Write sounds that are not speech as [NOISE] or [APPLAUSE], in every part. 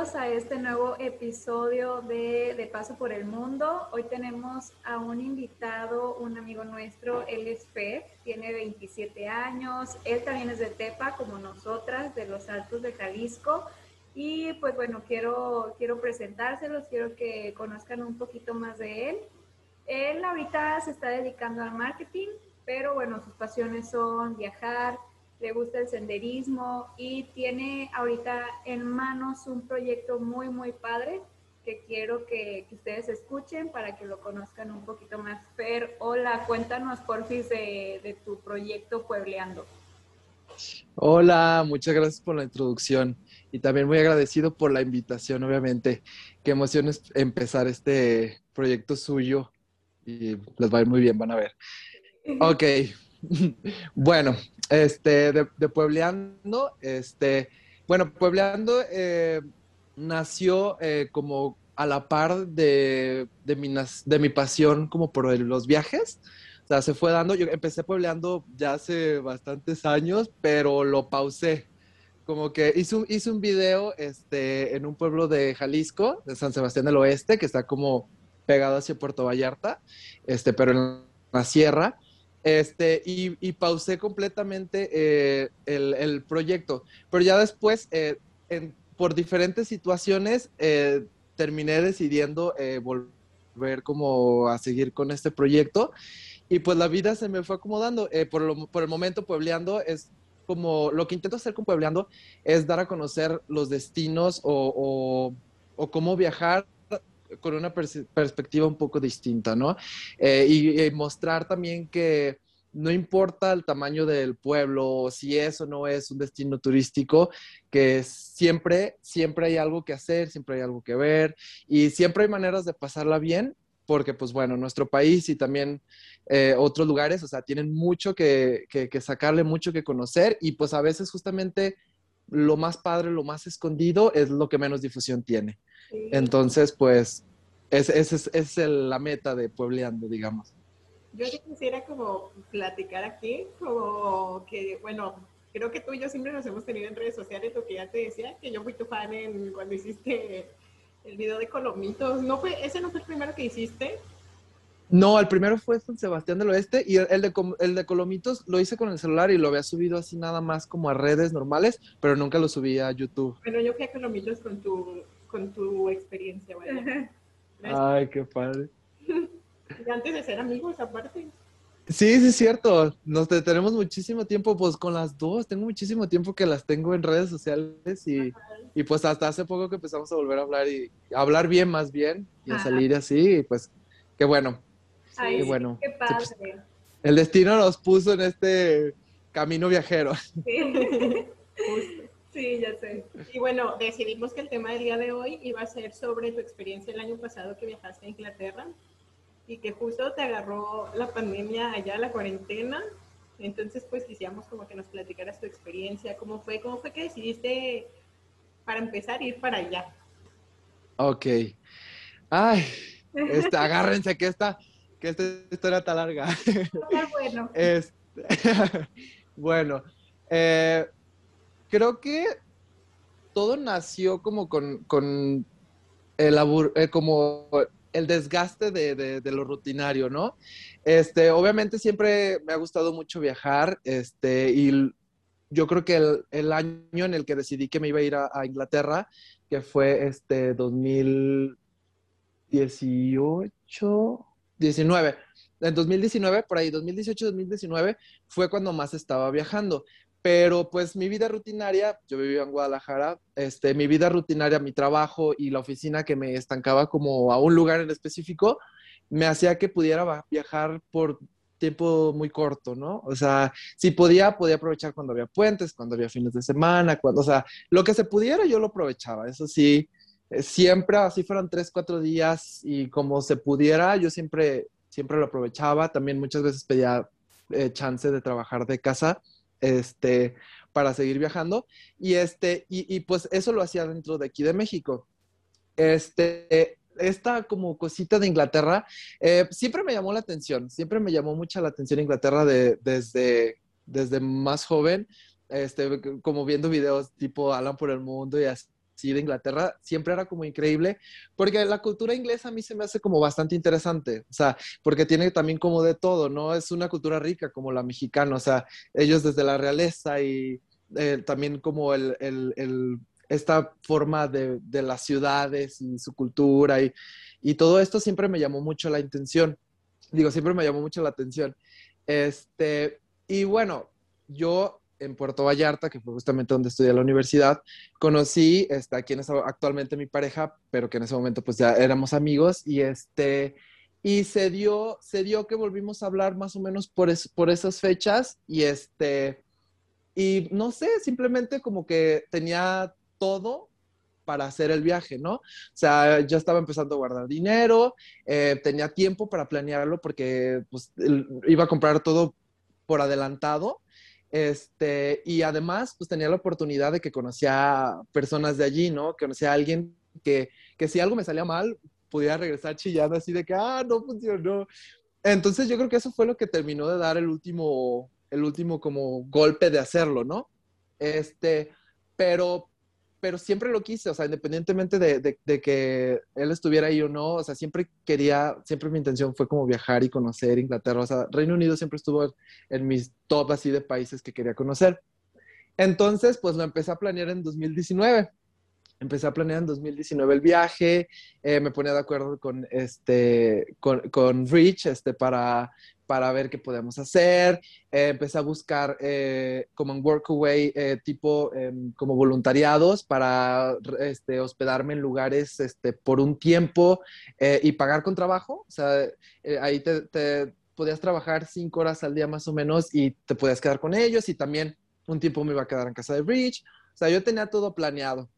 Bienvenidos a este nuevo episodio de De Paso por el Mundo. Hoy tenemos a un invitado, un amigo nuestro, él es Fer, tiene 27 años, él también es de Tepa como nosotras, de los Altos de Jalisco. Y pues bueno, quiero, quiero presentárselos, quiero que conozcan un poquito más de él. Él ahorita se está dedicando al marketing, pero bueno, sus pasiones son viajar, le gusta el senderismo y tiene ahorita en manos un proyecto muy, muy padre que quiero que, ustedes escuchen para que lo conozcan un poquito más. Fer, hola, cuéntanos porfis de, de tu proyecto Puebleando. Hola, muchas gracias por la introducción y también muy agradecido por la invitación, obviamente. Qué emoción es empezar este proyecto suyo y les va a ir muy bien, van a ver. Ok, [LAUGHS] bueno, este, de, Puebleando, este, bueno, Puebleando eh, nació eh, como a la par de, de, mi, de mi pasión como por los viajes. O sea, se fue dando, yo empecé puebleando ya hace bastantes años, pero lo pausé. Como que hice un, hice un video este, en un pueblo de Jalisco, de San Sebastián del Oeste, que está como pegado hacia Puerto Vallarta, este, pero en la sierra. Este, y, pausé completamente eh, el, proyecto. Pero ya después, eh, por diferentes situaciones, eh, terminé decidiendo volver como a seguir con este proyecto. Y pues la vida se me fue acomodando. por, el momento, Puebleando es como lo que intento hacer con Puebleando es dar a conocer los destinos o cómo viajar con una perspectiva un poco distinta, ¿no? Eh, y, mostrar también que no importa el tamaño del pueblo, si es o no es un destino turístico, que siempre, siempre hay algo que hacer, siempre hay algo que ver y siempre hay maneras de pasarla bien, porque pues bueno, nuestro país y también eh, otros lugares, o sea, tienen mucho que, que sacarle, mucho que conocer y pues a veces justamente lo más padre, lo más escondido es lo que menos difusión tiene. Entonces, pues, esa es, es, la meta de Puebleando, digamos. Yo quisiera como platicar aquí, como que, bueno, creo que tú y yo siempre nos hemos tenido en redes sociales, lo que ya te decía, que yo fui tu fan en, cuando hiciste el video de Colomitos. ¿No fue, ¿Ese no fue el primero que hiciste? No, el primero fue San Sebastián del Oeste y el de, el de Colomitos lo hice con el celular y lo había subido así nada más como a redes normales, pero nunca lo subí a YouTube. Bueno, yo fui a Colomitos con tu, con tu experiencia, Ay, qué padre. [LAUGHS] Y antes de ser amigos, aparte. Sí, sí, es cierto. Nos tenemos muchísimo tiempo, pues con las dos. Tengo muchísimo tiempo que las tengo en redes sociales y, y pues hasta hace poco que empezamos a volver a hablar y a hablar bien, más bien, y a salir así, y pues qué bueno y bueno, qué pues, el destino nos puso en este camino viajero. Sí. [LAUGHS] [LAUGHS] ya sé. Y bueno, decidimos que el tema del día de hoy iba a ser sobre tu experiencia el año pasado que viajaste a Inglaterra y que justo te agarró la pandemia allá, la cuarentena. Entonces, pues quisiéramos como que nos platicaras tu experiencia, cómo fue, cómo fue que decidiste, para empezar, ir para allá. Ok. Ay, este, agárrense que esta, que esta historia está larga. bueno. [LAUGHS] Este, [LAUGHS] bueno, eh, creo que todo nació como con, el eh, como el desgaste de, lo rutinario, ¿no? Este, obviamente siempre me ha gustado mucho viajar, este, y yo creo que el, año en el que decidí que me iba a ir a, a Inglaterra, que fue este 2018, 19. En 2019, por ahí, 2018-2019, fue cuando más estaba viajando. Pero pues mi vida rutinaria, yo vivía en Guadalajara, este, mi vida rutinaria, mi trabajo y la oficina que me estancaba como a un lugar en específico, me hacía que pudiera viajar por tiempo muy corto, ¿no? O sea, si podía, podía aprovechar cuando había puentes, cuando había fines de semana, cuando, o sea, lo que se pudiera yo lo aprovechaba, eso sí, eh, siempre, así fueron tres, cuatro días y como se pudiera, yo siempre, siempre lo aprovechaba. También muchas veces pedía eh, chance de trabajar de casa, este, para seguir viajando. Y este, y, pues eso lo hacía dentro de aquí de México. Este, esta como cosita de Inglaterra, eh, siempre me llamó la atención, siempre me llamó mucha la atención Inglaterra de, desde, desde más joven este, como viendo videos tipo Alan por el mundo y así de Inglaterra, siempre era como increíble, porque la cultura inglesa a mí se me hace como bastante interesante, o sea, porque tiene también como de todo, ¿no? Es una cultura rica como la mexicana, o sea, ellos desde la realeza y eh, también como el, el, el, esta forma de, de, las ciudades y su cultura y, y todo esto siempre me llamó mucho la intención, digo, siempre me llamó mucho la atención. Este, y bueno, yo en Puerto Vallarta, que fue justamente donde estudié la universidad, conocí este, a quien es actualmente mi pareja, pero que en ese momento pues ya éramos amigos y este y se dio se dio que volvimos a hablar más o menos por es, por esas fechas y este y no sé, simplemente como que tenía todo para hacer el viaje, ¿no? O sea, ya estaba empezando a guardar dinero, eh, tenía tiempo para planearlo porque pues, iba a comprar todo por adelantado este, y además, pues tenía la oportunidad de que conocía personas de allí, ¿no? Que conocía a alguien que, que si algo me salía mal, pudiera regresar chillando así de que, ah, no funcionó. Entonces yo creo que eso fue lo que terminó de dar el último, el último como golpe de hacerlo, ¿no? Este, pero pero siempre lo quise, o sea, independientemente de, de, que él estuviera ahí o no, o sea, siempre quería, siempre mi intención fue como viajar y conocer Inglaterra, o sea, Reino Unido siempre estuvo en mis top así de países que quería conocer. Entonces, pues lo empecé a planear en 2019. Empecé a planear en 2019 el viaje, eh, me ponía de acuerdo con, este, con, con Rich este, para para ver qué podemos hacer. Eh, empecé a buscar eh, como en Workaway eh, tipo em, como voluntariados para este, hospedarme en lugares este, por un tiempo y pagar con trabajo. O sea, ahí te, te, podías trabajar cinco horas al día más o menos y te podías quedar con ellos y también un tiempo me iba a quedar en casa de Rich. O sea, yo tenía todo planeado.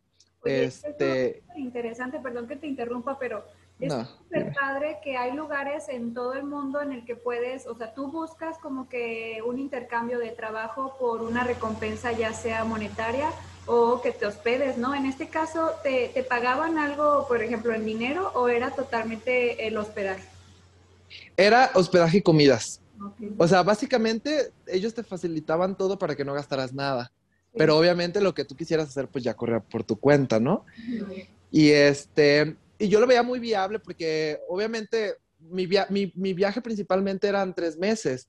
Este... Es interesante, perdón que te interrumpa, pero es súper padre que hay lugares en todo el mundo en el que puedes, o sea, tú buscas como que un intercambio de trabajo por una recompensa ya sea monetaria o que te hospedes, ¿no? En este caso, ¿te, te pagaban algo, por ejemplo, en dinero o era totalmente el hospedaje? Era hospedaje y comidas. O sea, básicamente ellos te facilitaban todo para que no gastaras nada. Pero obviamente lo que tú quisieras hacer, pues ya corría por tu cuenta, ¿no? Y este, y yo lo veía muy viable porque obviamente mi, mi, viaje principalmente eran tres meses.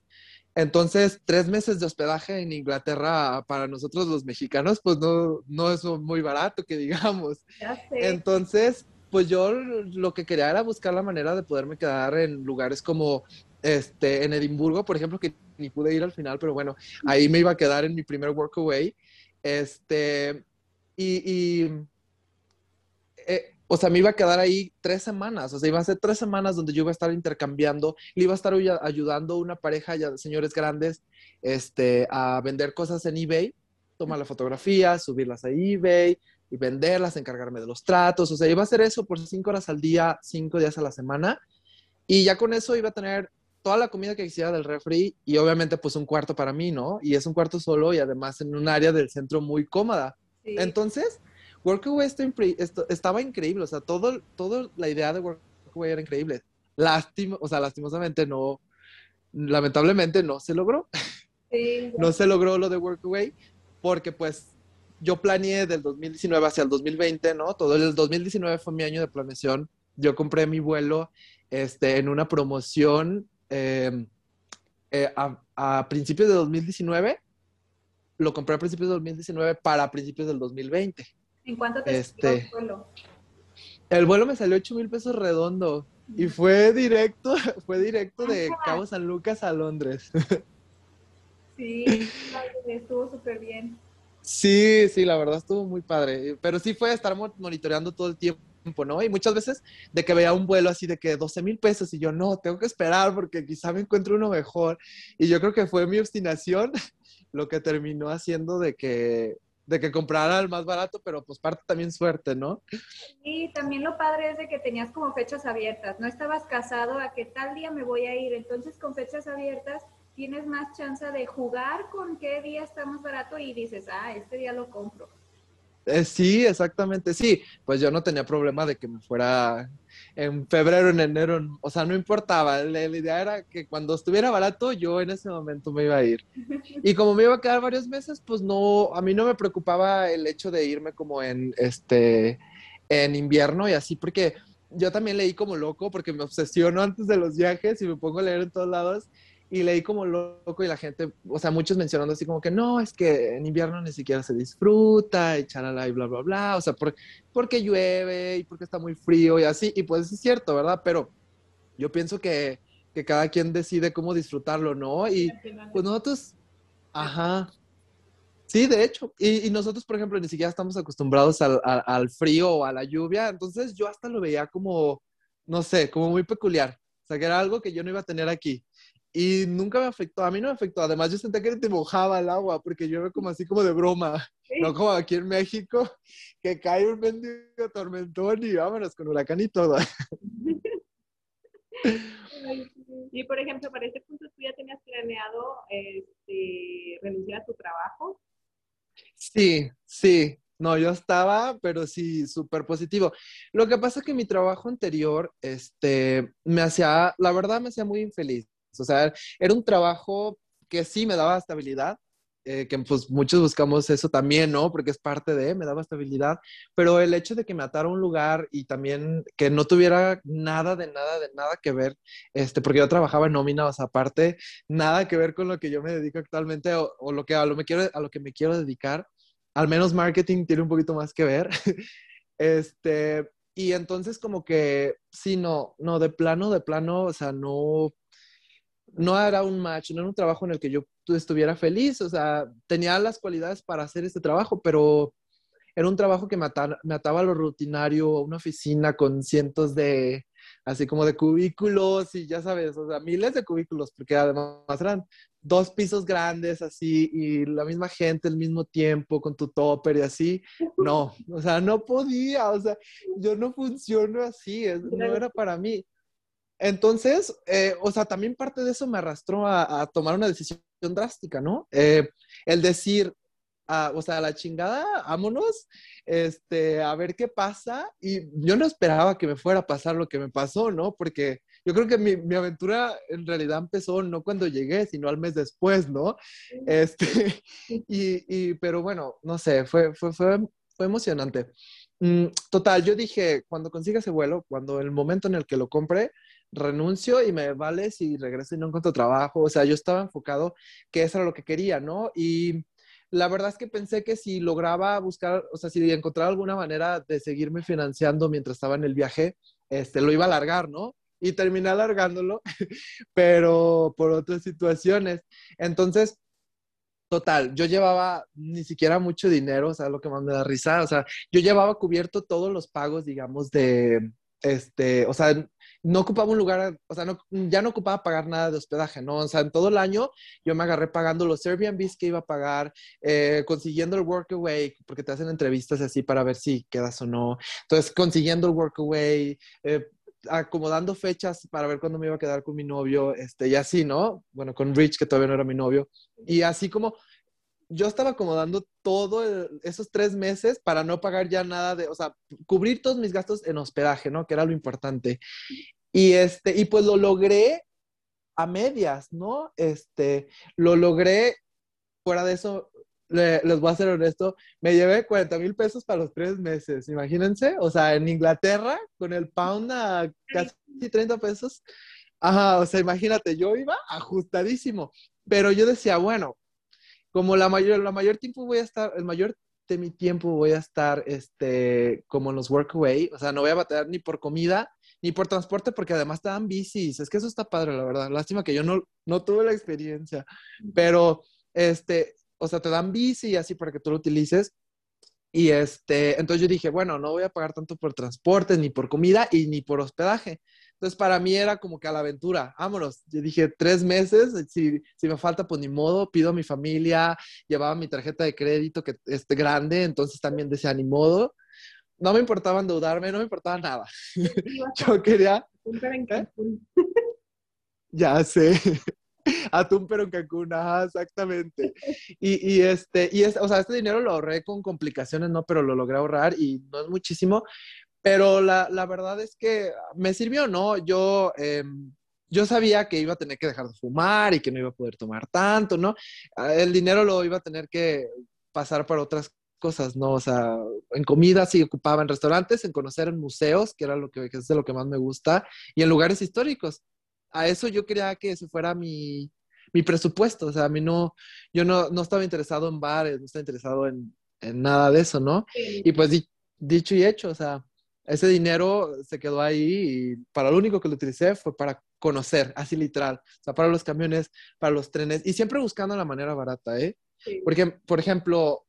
Entonces, tres meses de hospedaje en Inglaterra para nosotros los mexicanos, pues no, no es muy barato, que digamos. Entonces, pues yo lo que quería era buscar la manera de poderme quedar en lugares como este, en Edimburgo, por ejemplo, que ni pude ir al final, pero bueno, ahí me iba a quedar en mi primer workaway. Este, y, y eh, o sea, me iba a quedar ahí tres semanas, o sea, iba a ser tres semanas donde yo iba a estar intercambiando, le iba a estar ayudando a una pareja ya señores grandes este, a vender cosas en eBay, tomar las fotografías, subirlas a eBay y venderlas, encargarme de los tratos, o sea, iba a hacer eso por cinco horas al día, cinco días a la semana, y ya con eso iba a tener toda la comida que quisiera del refri y obviamente pues un cuarto para mí, ¿no? Y es un cuarto solo y además en un área del centro muy cómoda. Entonces, Workaway estaba increíble, o sea, todo, todo la idea de Workaway era increíble. Lástima, o sea, lastimosamente no, lamentablemente no se logró. [LAUGHS] no se logró lo de Workaway porque pues yo planeé del 2019 hacia el 2020, ¿no? Todo el 2019 fue mi año de planeación. Yo compré mi vuelo este, en una promoción em, eh, a, a, principios de 2019. Lo compré a principios de 2019 para principios del 2020. ¿En cuánto te este, el vuelo? El vuelo me salió 8 mil pesos redondo y fue directo, [LAUGHS] fue directo de Cabo San Lucas a Londres. [LAUGHS] Sí, estuvo súper bien. Sí, sí, la verdad estuvo muy padre, pero sí fue estar monitoreando todo el tiempo, ¿no? Y muchas veces de que veía un vuelo así de que 12 mil pesos y yo no, tengo que esperar porque quizá me encuentre uno mejor. Y yo creo que fue mi obstinación [LAUGHS] lo que terminó haciendo de que de que comprara el más barato, pero pues parte también suerte, ¿no? Y también lo padre es de que tenías como fechas abiertas, no estabas casado a que tal día me voy a ir, entonces con fechas abiertas tienes más chance de jugar con qué día está más barato y dices, ah, este día lo compro. Eh, sí, exactamente, sí. Pues yo no tenía problema de que me fuera en febrero, en enero, o sea, no importaba. La, idea era que cuando estuviera barato, yo en ese momento me iba a ir. [LAUGHS] Y como me iba a quedar varios meses, pues no, a mí no me preocupaba el hecho de irme como en este, en invierno y así, porque yo también leí como loco, porque me obsesiono antes de los viajes y me pongo a leer en todos lados y leí como loco y la gente, o sea, muchos mencionando así como que no, es que en invierno ni siquiera se disfruta y charala y bla, bla, bla, o sea, por, porque llueve y porque está muy frío y así, y pues es cierto, ¿verdad? Pero yo pienso que, que cada quien decide cómo disfrutarlo, ¿no? Y pues nosotros, ajá, sí, de hecho, y, y, nosotros, por ejemplo, ni siquiera estamos acostumbrados al, al, al frío o a la lluvia, entonces yo hasta lo veía como, no sé, como muy peculiar. O sea, que era algo que yo no iba a tener aquí. Y nunca me afectó, a mí no me afectó. Además, yo sentía que te mojaba el agua porque llueve como así como de broma. No como aquí en México, que cae un mendigo tormentón y vámonos con huracán y todo. [LAUGHS] Y por ejemplo, para este punto, ¿tú ya tenías planeado este, renunciar a tu trabajo? Sí, sí. No, yo estaba, pero sí, súper positivo. Lo que pasa es que mi trabajo anterior, este, me hacía, la verdad, me hacía muy infeliz. O sea, era un trabajo que sí me daba estabilidad, eh, que pues muchos buscamos eso también, ¿no? Porque es parte de, me daba estabilidad, pero el hecho de que me atara a un lugar y también que no tuviera nada de nada de nada que ver, este, porque yo trabajaba en nómina, o sea, aparte, nada que ver con lo que yo me dedico actualmente o, o lo que a lo, me quiero, a lo que me quiero dedicar, al menos marketing tiene un poquito más que ver. [LAUGHS] este, y entonces como que, sí, no, no, de plano, de plano, o sea, no, no era un match, no era un trabajo en el que yo estuviera feliz, o sea, tenía las cualidades para hacer este trabajo, pero era un trabajo que me, ataba, a lo rutinario, a una oficina con cientos de, así como de cubículos y ya sabes, o sea, miles de cubículos, porque además eran dos pisos grandes así y la misma gente al mismo tiempo con tu topper y así. No, o sea, no podía, o sea, yo no funciono así, no era para mí. Entonces, eh, o sea, también parte de eso me arrastró a, tomar una decisión drástica, ¿no? Eh, el decir, ah, o sea, la chingada, vámonos, este, a ver qué pasa. Y yo no esperaba que me fuera a pasar lo que me pasó, ¿no? Porque yo creo que mi, mi aventura en realidad empezó no cuando llegué, sino al mes después, ¿no? Este, [LAUGHS] y, y pero bueno, no sé, fue, fue, fue, fue emocionante. Mm, total, yo dije, cuando consiga ese vuelo, cuando el momento en el que lo compre, renuncio y me vale si regreso y no encuentro trabajo. O sea, yo estaba enfocado que eso era lo que quería, ¿no? Y la verdad es que pensé que si lograba buscar, o sea, si encontraba alguna manera de seguirme financiando mientras estaba en el viaje, este, lo iba a alargar, ¿no? Y terminé alargándolo, [LAUGHS] pero por otras situaciones. Entonces, total, yo llevaba ni siquiera mucho dinero, o sea, lo que más me da risa, o sea, yo llevaba cubierto todos los pagos, digamos, de, este, o sea, no ocupaba un lugar, o sea, no, ya no ocupaba pagar nada de hospedaje, ¿no? O sea, en todo el año yo me agarré pagando los Airbnbs que iba a pagar, eh, consiguiendo el workaway, porque te hacen entrevistas así para ver si quedas o no. Entonces, consiguiendo el workaway, eh, acomodando fechas para ver cuándo me iba a quedar con mi novio, este, y así, ¿no? Bueno, con Rich, que todavía no era mi novio. Y así como yo estaba acomodando todo esos tres meses para no pagar ya nada de, o sea, cubrir todos mis gastos en hospedaje, ¿no? Que era lo importante. Y este, y pues lo logré a medias, ¿no? Este, lo logré, fuera de eso, les voy a ser honesto, me llevé 40 mil pesos para los tres meses, imagínense, o sea, en Inglaterra, con el pound a casi 30 pesos. Ajá, o sea, imagínate, yo iba ajustadísimo, pero yo decía, bueno, como la mayor, la mayor tiempo voy a estar, el mayor de mi tiempo voy a estar, este, como en los workaway, o sea, no voy a batallar ni por comida, ni por transporte, porque además te dan bicis, es que eso está padre, la verdad, lástima que yo no, no tuve la experiencia, pero, este, o sea, te dan bici así para que tú lo utilices, y este, entonces yo dije, bueno, no voy a pagar tanto por transporte, ni por comida, y ni por hospedaje, entonces, para mí era como que a la aventura, vámonos. Yo dije, tres meses, si, si me falta, pues ni modo, pido a mi familia, llevaba mi tarjeta de crédito que es grande, entonces también decía, ni modo. No me importaba endeudarme, no me importaba nada. [LAUGHS] Yo quería... ¿Eh? Ya sé. [LAUGHS] Atún, pero en Cancún, ajá, exactamente. Y, y este, y es, o sea, este dinero lo ahorré con complicaciones, ¿no? Pero lo logré ahorrar y no es muchísimo. Pero la, la verdad es que me sirvió, ¿no? Yo, eh, yo sabía que iba a tener que dejar de fumar y que no iba a poder tomar tanto, ¿no? Ah, el dinero lo iba a tener que pasar para otras cosas, ¿no? O sea, en comida sí ocupaba en restaurantes, en conocer en museos, que era lo que, que es de lo que más me gusta, y en lugares históricos a eso yo quería que ese fuera mi, mi presupuesto. O sea, a mí no, yo no, no estaba interesado en bares, no estaba interesado en, en nada de eso, ¿no? Y pues dicho y hecho, o sea, ese dinero se quedó ahí y para lo único que lo utilicé fue para conocer, así literal, o sea, para los camiones, para los trenes y siempre buscando la manera barata, ¿eh? Porque, por ejemplo,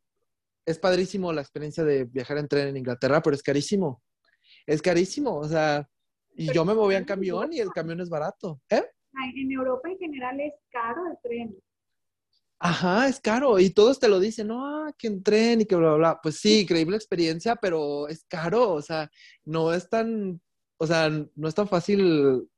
es padrísimo la experiencia de viajar en tren en Inglaterra, pero es carísimo. Es carísimo, o sea, y yo me movía en camión y el camión es barato. ¿Eh? En Europa en general es caro el tren. Ajá, es caro. Y todos te lo dicen, no, que en tren y que bla, bla, bla. Pues sí, increíble experiencia, pero es caro. O sea, no es tan, o sea, no es tan fácil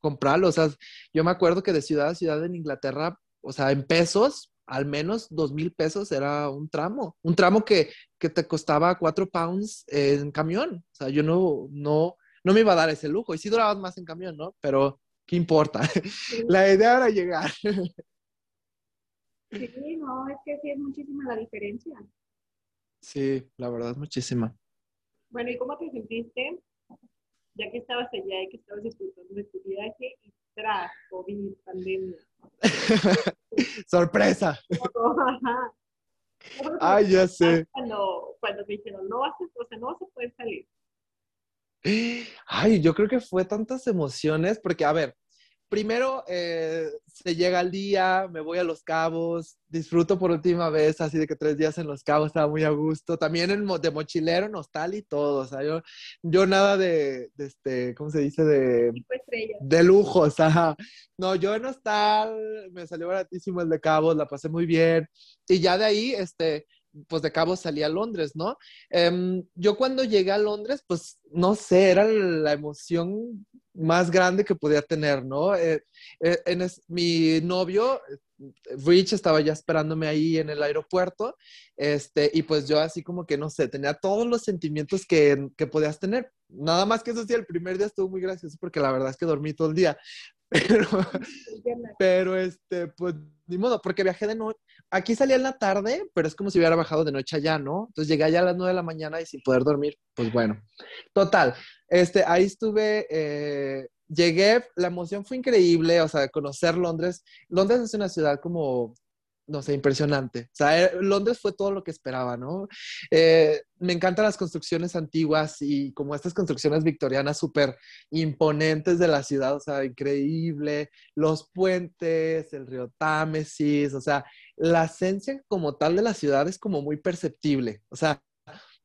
comprarlo. O sea, yo me acuerdo que de ciudad a ciudad en Inglaterra, o sea, en pesos, al menos dos mil pesos era un tramo. Un tramo que, que te costaba cuatro pounds en camión. O sea, yo no, no, no me iba a dar ese lujo. Y sí durabas más en camión, ¿no? Pero, ¿qué importa? [LAUGHS] La idea era llegar. Sí, no, es que sí es muchísima la diferencia. Sí, la verdad es muchísima. Bueno, ¿y cómo te sentiste ya que estabas allá y que estabas disfrutando de tu viaje y tras COVID, pandemia? [LAUGHS] ¡Sorpresa! Ay, ya sé. Cuando, cuando te dijeron, no vas, a, o sea, no vas a poder salir. Ay, yo creo que fue tantas emociones, porque a ver, primero eh, se llega el día, me voy a Los Cabos, disfruto por última vez, así de que tres días en Los Cabos estaba muy a gusto, también en, de mochilero, en hostal y todo, o sea, yo, yo nada de, de este, ¿cómo se dice? De, de lujo, o sea, no, yo en hostal, me salió baratísimo el de Cabos, la pasé muy bien, y ya de ahí, este, pues de cabo salí a Londres, ¿no? Em, yo cuando llegué a Londres, pues no sé, era la emoción más grande que podía tener, ¿no? Eh, eh, en mi novio, Rich, estaba ya esperándome ahí en el aeropuerto, este, y pues yo así como que, no sé, tenía todos los sentimientos que, que podías tener. Nada más que eso sí, el primer día estuvo muy gracioso porque la verdad es que dormí todo el día, [LAUGHS] pero, pero este, pues ni modo, porque viajé de noche. Aquí salía en la tarde, pero es como si hubiera bajado de noche allá, ¿no? Entonces llegué allá a las nueve de la mañana y sin poder dormir, pues bueno. Total, este, ahí estuve, eh, llegué, la emoción fue increíble, o sea, conocer Londres. Londres es una ciudad como no sé, impresionante. O sea, eh, Londres fue todo lo que esperaba, ¿no? Eh, me encantan las construcciones antiguas y como estas construcciones victorianas súper imponentes de la ciudad, o sea, increíble. Los puentes, el río Támesis, o sea, la esencia como tal de la ciudad es como muy perceptible. O sea,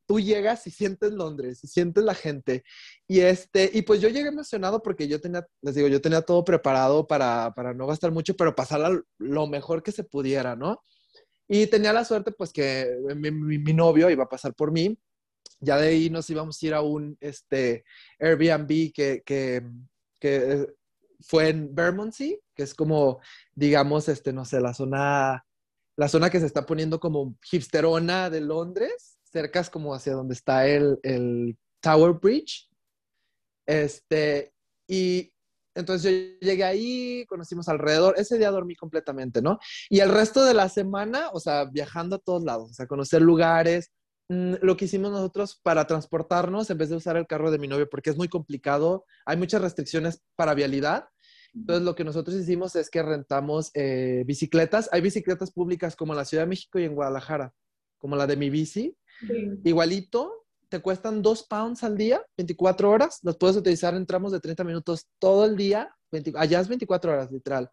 tú llegas y sientes Londres, y sientes la gente. Y, este, y pues yo llegué emocionado porque yo tenía, les digo, yo tenía todo preparado para, para no gastar mucho, pero pasar lo mejor que se pudiera, ¿no? Y tenía la suerte pues que mi, mi, novio iba a pasar por mí. Ya de ahí nos íbamos a ir a un este, Airbnb que, que, que fue en Bermondsey, que es como, digamos, este, no sé, la zona, la zona que se está poniendo como hipsterona de Londres cercas como hacia donde está el, el Tower Bridge. Este, y entonces yo llegué ahí, conocimos alrededor, ese día dormí completamente, ¿no? Y el resto de la semana, o sea, viajando a todos lados, o sea, conocer lugares. Mm, lo que hicimos nosotros para transportarnos, en vez de usar el carro de mi novio, porque es muy complicado, hay muchas restricciones para vialidad. Entonces, lo que nosotros hicimos es que rentamos eh, bicicletas. Hay bicicletas públicas como en la Ciudad de México y en Guadalajara, como la de mi bici, Igualito, te cuestan dos pounds al día, 24 horas. Los puedes utilizar en tramos de 30 minutos todo el día. allá es 24 horas, literal.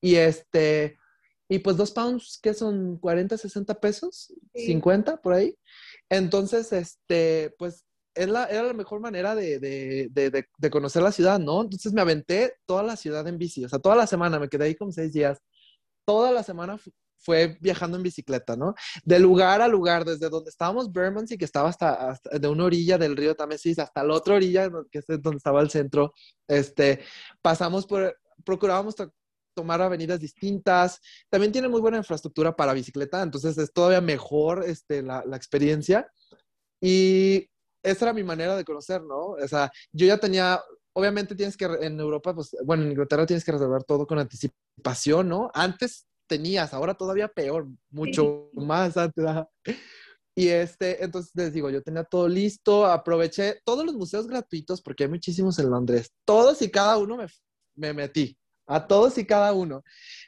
Y este, y pues dos pounds, que son 40, 60 pesos, 50 por ahí. Entonces, este, pues es la, era la mejor manera de, de, de, de, conocer la ciudad, ¿no? Entonces me aventé toda la ciudad en bici, o sea, toda la semana, me quedé ahí como seis días. Toda la semana fue viajando en bicicleta, ¿no? De lugar a lugar, desde donde estábamos, Bermondsey, que estaba hasta, de una orilla del río Támesis, hasta la otra orilla, que es donde estaba el centro, este, pasamos por, procurábamos tomar avenidas distintas. También tiene muy buena infraestructura para bicicleta, entonces es todavía mejor este, la, la experiencia. Y esa era mi manera de conocer, ¿no? O sea, yo ya tenía, obviamente tienes que, en Europa, pues, bueno, en Inglaterra tienes que reservar todo con anticipación, ¿no? Antes tenías, ahora todavía peor, mucho más antes. Y este, entonces les digo, yo tenía todo listo, aproveché todos los museos gratuitos, porque hay muchísimos en Londres, todos y cada uno me, me metí, a todos y cada uno.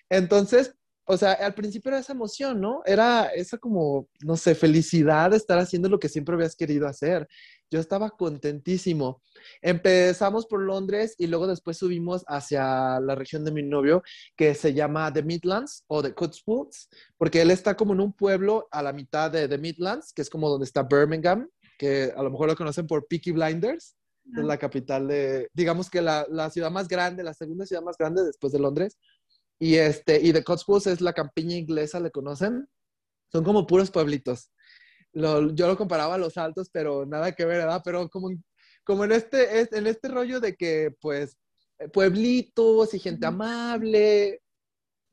Entonces, o sea, al principio era esa emoción, ¿no? Era esa como, no sé, felicidad de estar haciendo lo que siempre habías querido hacer. Yo estaba contentísimo. Empezamos por Londres y luego después subimos hacia la región de mi novio que se llama The Midlands o The Cotswolds, porque él está como en un pueblo a la mitad de The Midlands, que es como donde está Birmingham, que a lo mejor lo conocen por Peaky Blinders, es la capital de, digamos que la, la ciudad más grande, la segunda ciudad más grande después de Londres. Y, este, y The Cotswolds es la campiña inglesa, ¿le conocen? Son como puros pueblitos. Lo, yo lo comparaba a los altos, pero nada que ver, ¿verdad? Pero como, como en, este, en este rollo de que, pues, pueblitos y gente amable,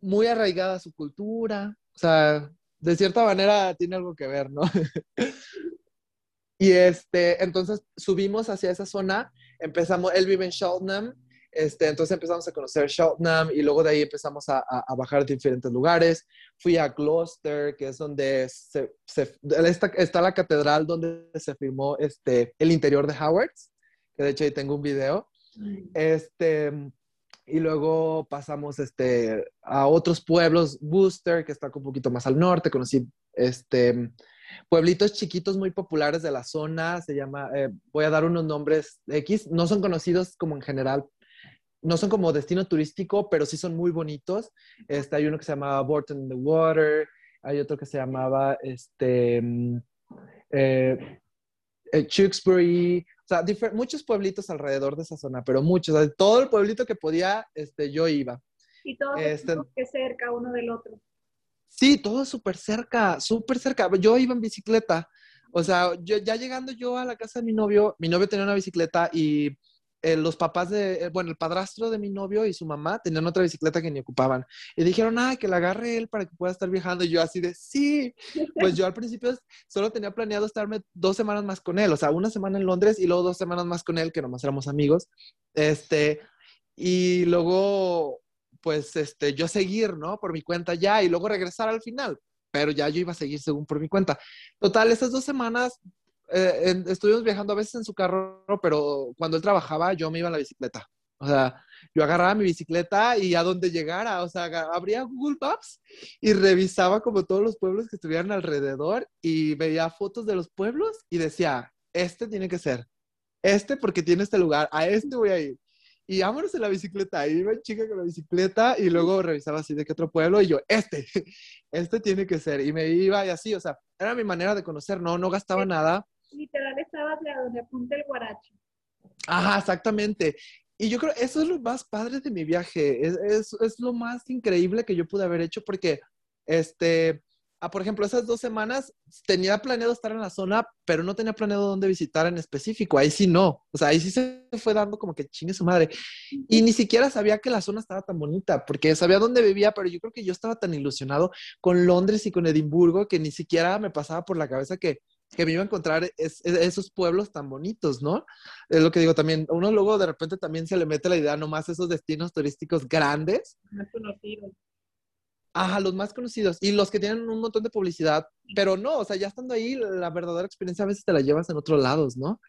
muy arraigada a su cultura. O sea, de cierta manera tiene algo que ver, ¿no? [LAUGHS] y este, entonces subimos hacia esa zona, empezamos, él vive en Cheltenham, este, entonces empezamos a conocer Cheltenham y luego de ahí empezamos a, a, bajar a diferentes lugares. Fui a Gloucester, que es donde se, se, está, está, la catedral donde se filmó este, el interior de Howard's, que de hecho ahí tengo un video. Este, y luego pasamos este, a otros pueblos, Worcester, que está un poquito más al norte, conocí este, pueblitos chiquitos muy populares de la zona, se llama, eh, voy a dar unos nombres X, no son conocidos como en general no son como destino turístico, pero sí son muy bonitos. Este, hay uno que se llamaba Borton in the Water, hay otro que se llamaba este, mm, eh, eh o sea, muchos pueblitos alrededor de esa zona, pero muchos, todo el pueblito que podía, este, yo iba. Y todo este, que cerca uno del otro. Sí, todo súper cerca, súper cerca. Yo iba en bicicleta. O sea, yo, ya llegando yo a la casa de mi novio, mi novio tenía una bicicleta y eh, los papás de, eh, bueno, el padrastro de mi novio y su mamá tenían otra bicicleta que ni ocupaban. Y dijeron, ah, que la agarre él para que pueda estar viajando. Y yo así de, sí. Pues yo al principio solo tenía planeado estarme dos semanas más con él, o sea, una semana en Londres y luego dos semanas más con él, que nomás éramos amigos. Este, y luego, pues, este, yo seguir, ¿no? Por mi cuenta ya y luego regresar al final. Pero ya yo iba a seguir según por mi cuenta. Total, esas dos semanas eh, estuvimos viajando a veces en su carro, pero cuando él trabajaba yo me iba en la bicicleta. O sea, yo agarraba mi bicicleta y a donde llegara, o sea, abría Google Maps y revisaba como todos los pueblos que estuvieran alrededor y veía fotos de los pueblos y decía, este tiene que ser, este porque tiene este lugar, a este voy a ir. Y vámonos en la bicicleta, y iba chica con la bicicleta y luego revisaba así de qué otro pueblo y yo, este, [LAUGHS] este tiene que ser. Y me iba y así, o sea, era mi manera de conocer, no, no gastaba nada literal estabas de donde apunta el guaracho. Ajá, exactamente. Y yo creo eso es lo más padre de mi viaje, es, es, lo más increíble que yo pude haber hecho porque, este, ah, por ejemplo, esas dos semanas tenía planeado estar en la zona, pero no tenía planeado dónde visitar en específico, ahí sí no, o sea, ahí sí se fue dando como que chingue su madre. Y ni siquiera sabía que la zona estaba tan bonita, porque sabía dónde vivía, pero yo creo que yo estaba tan ilusionado con Londres y con Edimburgo que ni siquiera me pasaba por la cabeza que que me iba a encontrar esos pueblos tan bonitos, ¿no? Es lo que digo también, uno luego de repente también se le mete la idea nomás esos destinos turísticos grandes. Más conocidos. Ajá, los más conocidos y los que tienen un montón de publicidad, pero no, o sea, ya estando ahí, la verdadera experiencia a veces te la llevas en otros lados, ¿no?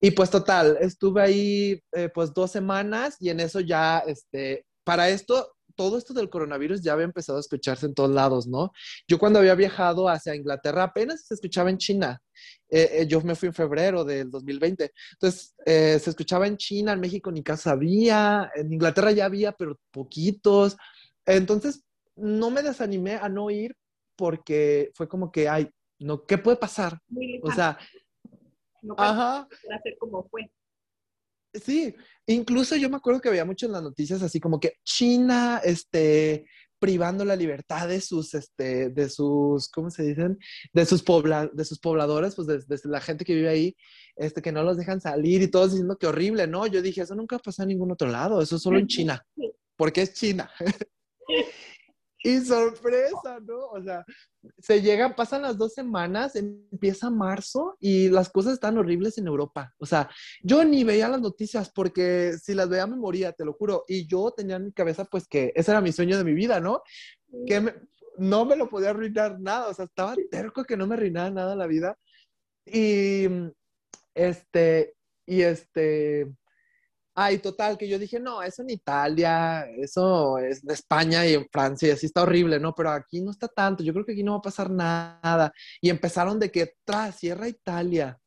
Y pues total, estuve ahí eh, pues dos semanas y en eso ya, este, para esto todo esto del coronavirus ya había empezado a escucharse en todos lados, ¿no? Yo cuando había viajado hacia Inglaterra apenas se escuchaba en China. Eh, eh, yo me fui en febrero del 2020. Entonces, eh, se escuchaba en China, en México ni casa había, en Inglaterra ya había, pero poquitos. Entonces, no me desanimé a no ir porque fue como que, ay, no, ¿qué puede pasar? O sea, no ajá. hacer como fue. Sí, incluso yo me acuerdo que veía mucho en las noticias así como que China, este, privando la libertad de sus, este, de sus, ¿cómo se dicen? De sus, pobla de sus pobladores, pues desde la gente que vive ahí, este, que no los dejan salir y todos diciendo que horrible, ¿no? Yo dije, eso nunca pasa en ningún otro lado, eso es solo en China. porque es China. [LAUGHS] y sorpresa, ¿no? O sea, se llegan, pasan las dos semanas, empieza marzo y las cosas están horribles en Europa. O sea, yo ni veía las noticias porque si las veía me moría, te lo juro. Y yo tenía en mi cabeza pues que ese era mi sueño de mi vida, ¿no? Que no me lo podía arruinar nada. O sea, estaba terco que no me arruinara nada la vida. Y este, y este, Ay, total, que yo dije, no, eso en Italia, eso es de España y en Francia, y así está horrible, ¿no? Pero aquí no está tanto, yo creo que aquí no va a pasar nada. Y empezaron de que, tras, cierra Italia.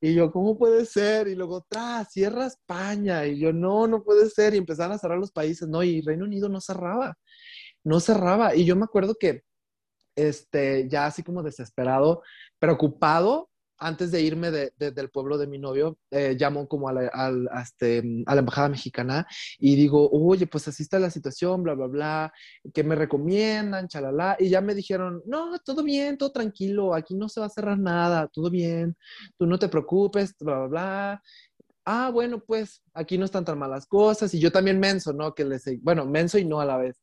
Y yo, ¿cómo puede ser? Y luego, tras, cierra España. Y yo, no, no puede ser. Y empezaron a cerrar los países, ¿no? Y Reino Unido no cerraba, no cerraba. Y yo me acuerdo que, este, ya así como desesperado, preocupado, antes de irme del pueblo de mi novio, eh, llamo como a la, este, a la embajada mexicana y digo, oye, pues así está la situación, bla, bla, bla, que me recomiendan, chalala, y ya me dijeron, no, todo bien, todo tranquilo, aquí no se va a cerrar nada, todo bien, tú no te preocupes, bla, bla, bla. Ah, bueno, pues aquí no están tan malas cosas, y yo también menso, ¿no? Que le seguí, bueno, menso y no a la vez.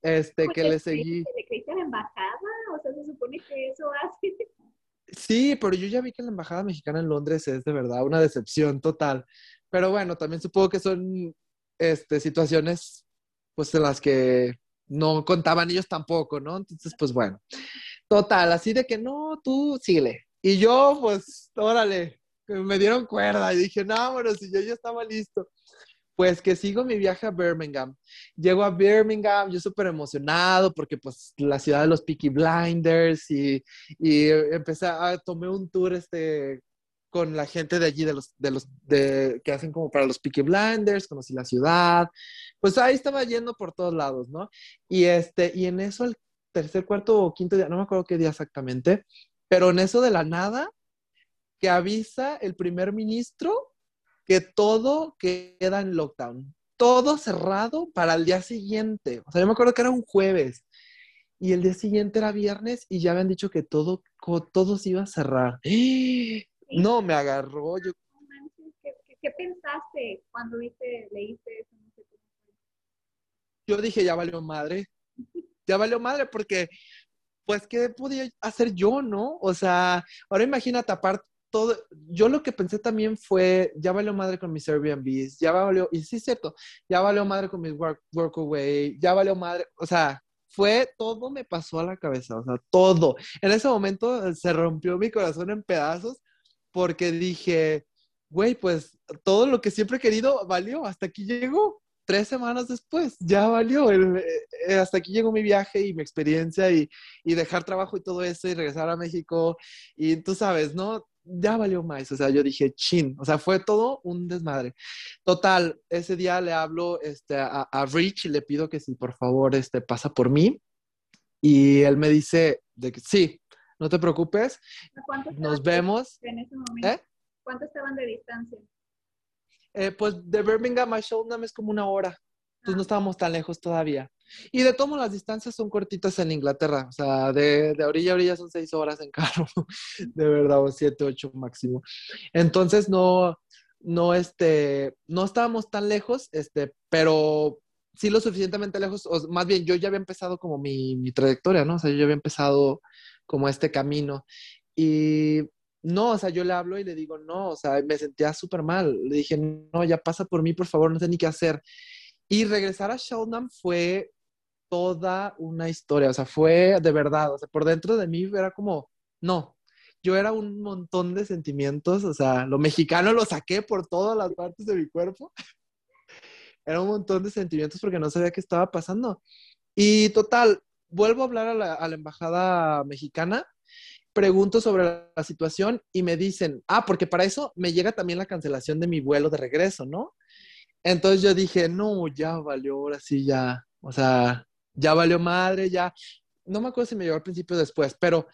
Este, que le seguí. ¿Le creíste la embajada? O sea, se supone que eso hace. Sí, pero yo ya vi que la embajada mexicana en Londres es de verdad una decepción total. Pero bueno, también supongo que son este, situaciones pues en las que no contaban ellos tampoco, ¿no? Entonces, pues bueno. Total, así de que no, tú síguele. Y yo, pues, órale, me dieron cuerda y dije, no, bueno, si yo ya estaba listo. Pues que sigo mi viaje a Birmingham. Llego a Birmingham, yo súper emocionado porque pues la ciudad de los Peaky Blinders y, y empecé a, tomar un tour este con la gente de allí, de los, de los, de, que hacen como para los Peaky Blinders, conocí la ciudad, pues ahí estaba yendo por todos lados, ¿no? Y este, y en eso el tercer, cuarto o quinto día, no me acuerdo qué día exactamente, pero en eso de la nada, que avisa el primer ministro que todo queda en lockdown, todo cerrado para el día siguiente. O sea, yo me acuerdo que era un jueves y el día siguiente era viernes y ya habían dicho que todo, todo se iba a cerrar. No, me agarró. Yo... ¿Qué, pensaste cuando viste, leíste eso? Yo dije, ya valió madre. Ya valió madre porque, pues, ¿qué podía hacer yo, no? O sea, ahora imagínate, aparte, todo, yo lo que pensé también fue, ya valió madre con mis Airbnbs, ya valió, y sí es cierto, ya valió madre con mis work, Workaway, ya valió madre, o sea, fue, todo me pasó a la cabeza, o sea, todo. En ese momento eh, se rompió mi corazón en pedazos porque dije, güey, pues todo lo que siempre he querido valió, hasta aquí llegó. Tres semanas después, ya valió. Eh, eh, hasta aquí llegó mi viaje y mi experiencia y, y dejar trabajo y todo eso y regresar a México. Y tú sabes, ¿no? Ya valió más. O sea, yo dije, chin. O sea, fue todo un desmadre. Total, ese día le hablo este, a, Rich y le pido que si por favor este, pasa por mí. Y él me dice de que sí, no te preocupes. Nos vemos. En ese momento? ¿Eh? ¿Cuánto estaban de distancia? Eh, pues de Birmingham a Shoulham es como una hora. Entonces no estábamos tan lejos todavía. Y de todas las distancias son cortitas en Inglaterra. O sea, de, de, orilla a orilla son seis horas en carro. [LAUGHS] De verdad, o siete, ocho máximo. Entonces no, no, este, no estábamos tan lejos, este, pero sí lo suficientemente lejos. O más bien, yo ya había empezado como mi, mi trayectoria, ¿no? O sea, yo ya había empezado como este camino. Y no, o sea, yo le hablo y le digo, no, o sea, me sentía súper mal. Le dije, no, ya pasa por mí, por favor, no sé ni qué hacer. Y regresar a Sheldon fue toda una historia, o sea, fue de verdad, o sea, por dentro de mí era como, no, yo era un montón de sentimientos, o sea, lo mexicano lo saqué por todas las partes de mi cuerpo. [LAUGHS] era un montón de sentimientos porque no sabía qué estaba pasando. Y total, vuelvo a hablar a la, a la embajada mexicana, pregunto sobre la situación y me dicen, ah, porque para eso me llega también la cancelación de mi vuelo de regreso, ¿no? Entonces yo dije, no, ya valió, ahora sí, ya, o sea, ya valió madre, ya. No me acuerdo si me llegó al principio o después, pero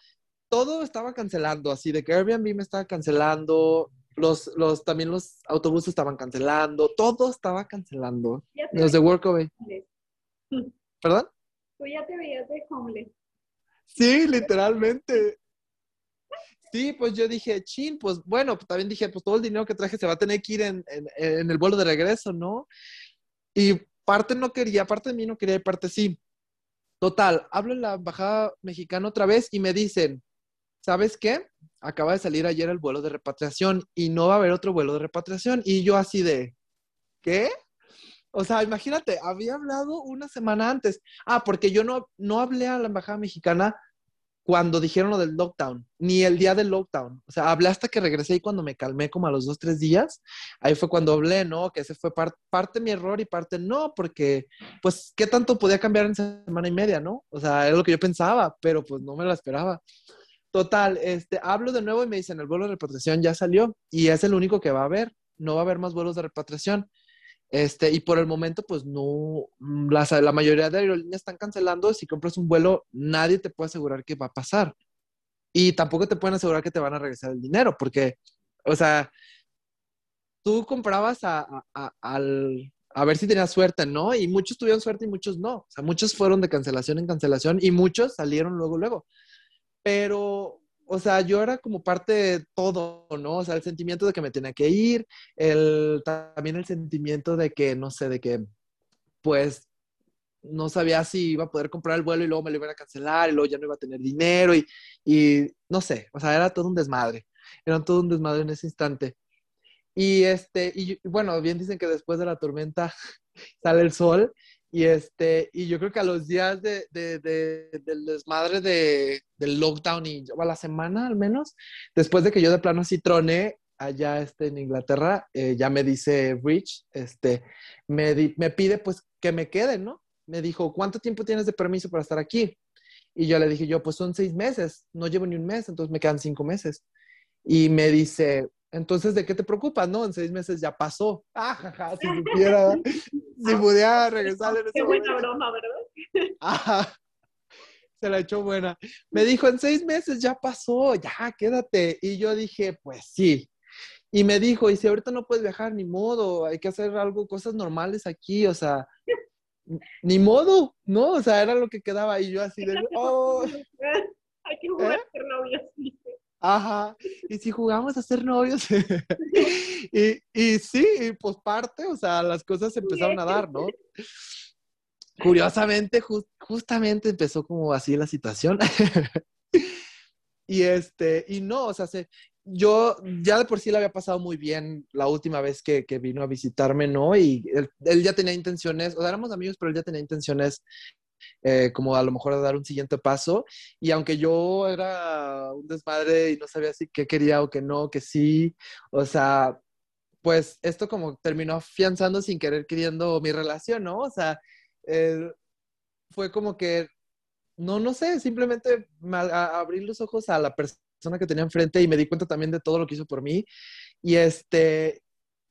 todo estaba cancelando, así de que Airbnb me estaba cancelando, los, los, también los autobuses estaban cancelando, todo estaba cancelando. Los de Workaway. ¿Perdón? Tú ya te veías de homeless. Sí, literalmente. Sí, pues yo dije, chin, pues bueno, pues también dije, pues todo el dinero que traje se va a tener que ir en, el vuelo de regreso, ¿no? Y parte no quería, parte de mí no quería y parte sí. Total, hablo en la embajada mexicana otra vez y me dicen, ¿sabes qué? Acaba de salir ayer el vuelo de repatriación y no va a haber otro vuelo de repatriación. Y yo así de, ¿qué? O sea, imagínate, había hablado una semana antes. Ah, porque yo no, no hablé a la embajada mexicana cuando dijeron lo del lockdown, ni el día del lockdown. O sea, hablé hasta que regresé y cuando me calmé como a los dos, tres días, ahí fue cuando hablé, ¿no? Que ese fue parte mi error y parte no, porque pues, ¿qué tanto podía cambiar en semana y media, no? O sea, era lo que yo pensaba, pero pues no me lo esperaba. Total, este, hablo de nuevo y me dicen, el vuelo de repatriación ya salió y es el único que va a haber, no va a haber más vuelos de repatriación. Este, y por el momento, pues no, mm, la, la mayoría de aerolíneas están cancelando. Si compras un vuelo, nadie te puede asegurar que va a pasar. Y tampoco te pueden asegurar que te van a regresar el dinero, porque, o sea, tú comprabas a, a, al, a ver si tenías suerte, ¿no? Y muchos tuvieron suerte y muchos no. O sea, muchos fueron de cancelación en cancelación y muchos salieron luego, luego. Pero o sea, yo era como parte de todo, ¿no? O sea, el sentimiento de que me tenía que ir, el, también el sentimiento de que, no sé, de que, pues, no sabía si iba a poder comprar el vuelo y luego me lo iban a cancelar y luego ya no iba a tener dinero y, y no sé, o sea, era todo un desmadre, era todo un desmadre en ese instante. Y este, y bueno, bien dicen que después de la tormenta [LAUGHS] sale el sol y, este, y yo creo que a los días de, de, del desmadre de, del lockdown y a la semana al menos, después de que yo de plano así troné allá este, en Inglaterra, eh, ya me dice Rich, este, me, me pide pues que me quede, ¿no? Me dijo, ¿cuánto tiempo tienes de permiso para estar aquí? Y yo le dije, yo pues son seis meses, no llevo ni un mes, entonces me quedan cinco meses. Y me dice, entonces, ¿de qué te preocupas, no? En seis meses ya pasó. Ah, jaja, si [LAUGHS] supiera, si pudiera [LAUGHS] regresar en ese Qué buena broma, ¿verdad? [LAUGHS] Ajá. Se la echó buena. Me dijo, en seis meses ya pasó, ya, quédate. Y yo dije, pues sí. Y me dijo, y si ahorita no puedes viajar, ni modo, hay que hacer algo, cosas normales aquí, o sea, ni modo, ¿no? O sea, era lo que quedaba. Y yo así de, oh. Hay que jugar ¿Eh? novios. Ajá, y si jugamos a ser novios. [LAUGHS] y, y sí, pues parte, o sea, las cosas empezaron a dar, ¿no? Curiosamente, justamente empezó como así la situación. [LAUGHS] y este, y no, o sea, se, yo ya de por sí le había pasado muy bien la última vez que, que vino a visitarme, ¿no? Y él, él, ya tenía intenciones, o sea, éramos amigos, pero él ya tenía intenciones eh, como a lo mejor dar un siguiente paso. Y aunque yo era un desmadre y no sabía si qué quería o que no, que sí, o sea, pues esto como terminó afianzando sin querer queriendo mi relación, ¿no? O sea, eh, fue como que, no, no sé, simplemente me, abrí los ojos a la persona que tenía enfrente y me di cuenta también de todo lo que hizo por mí. Y este,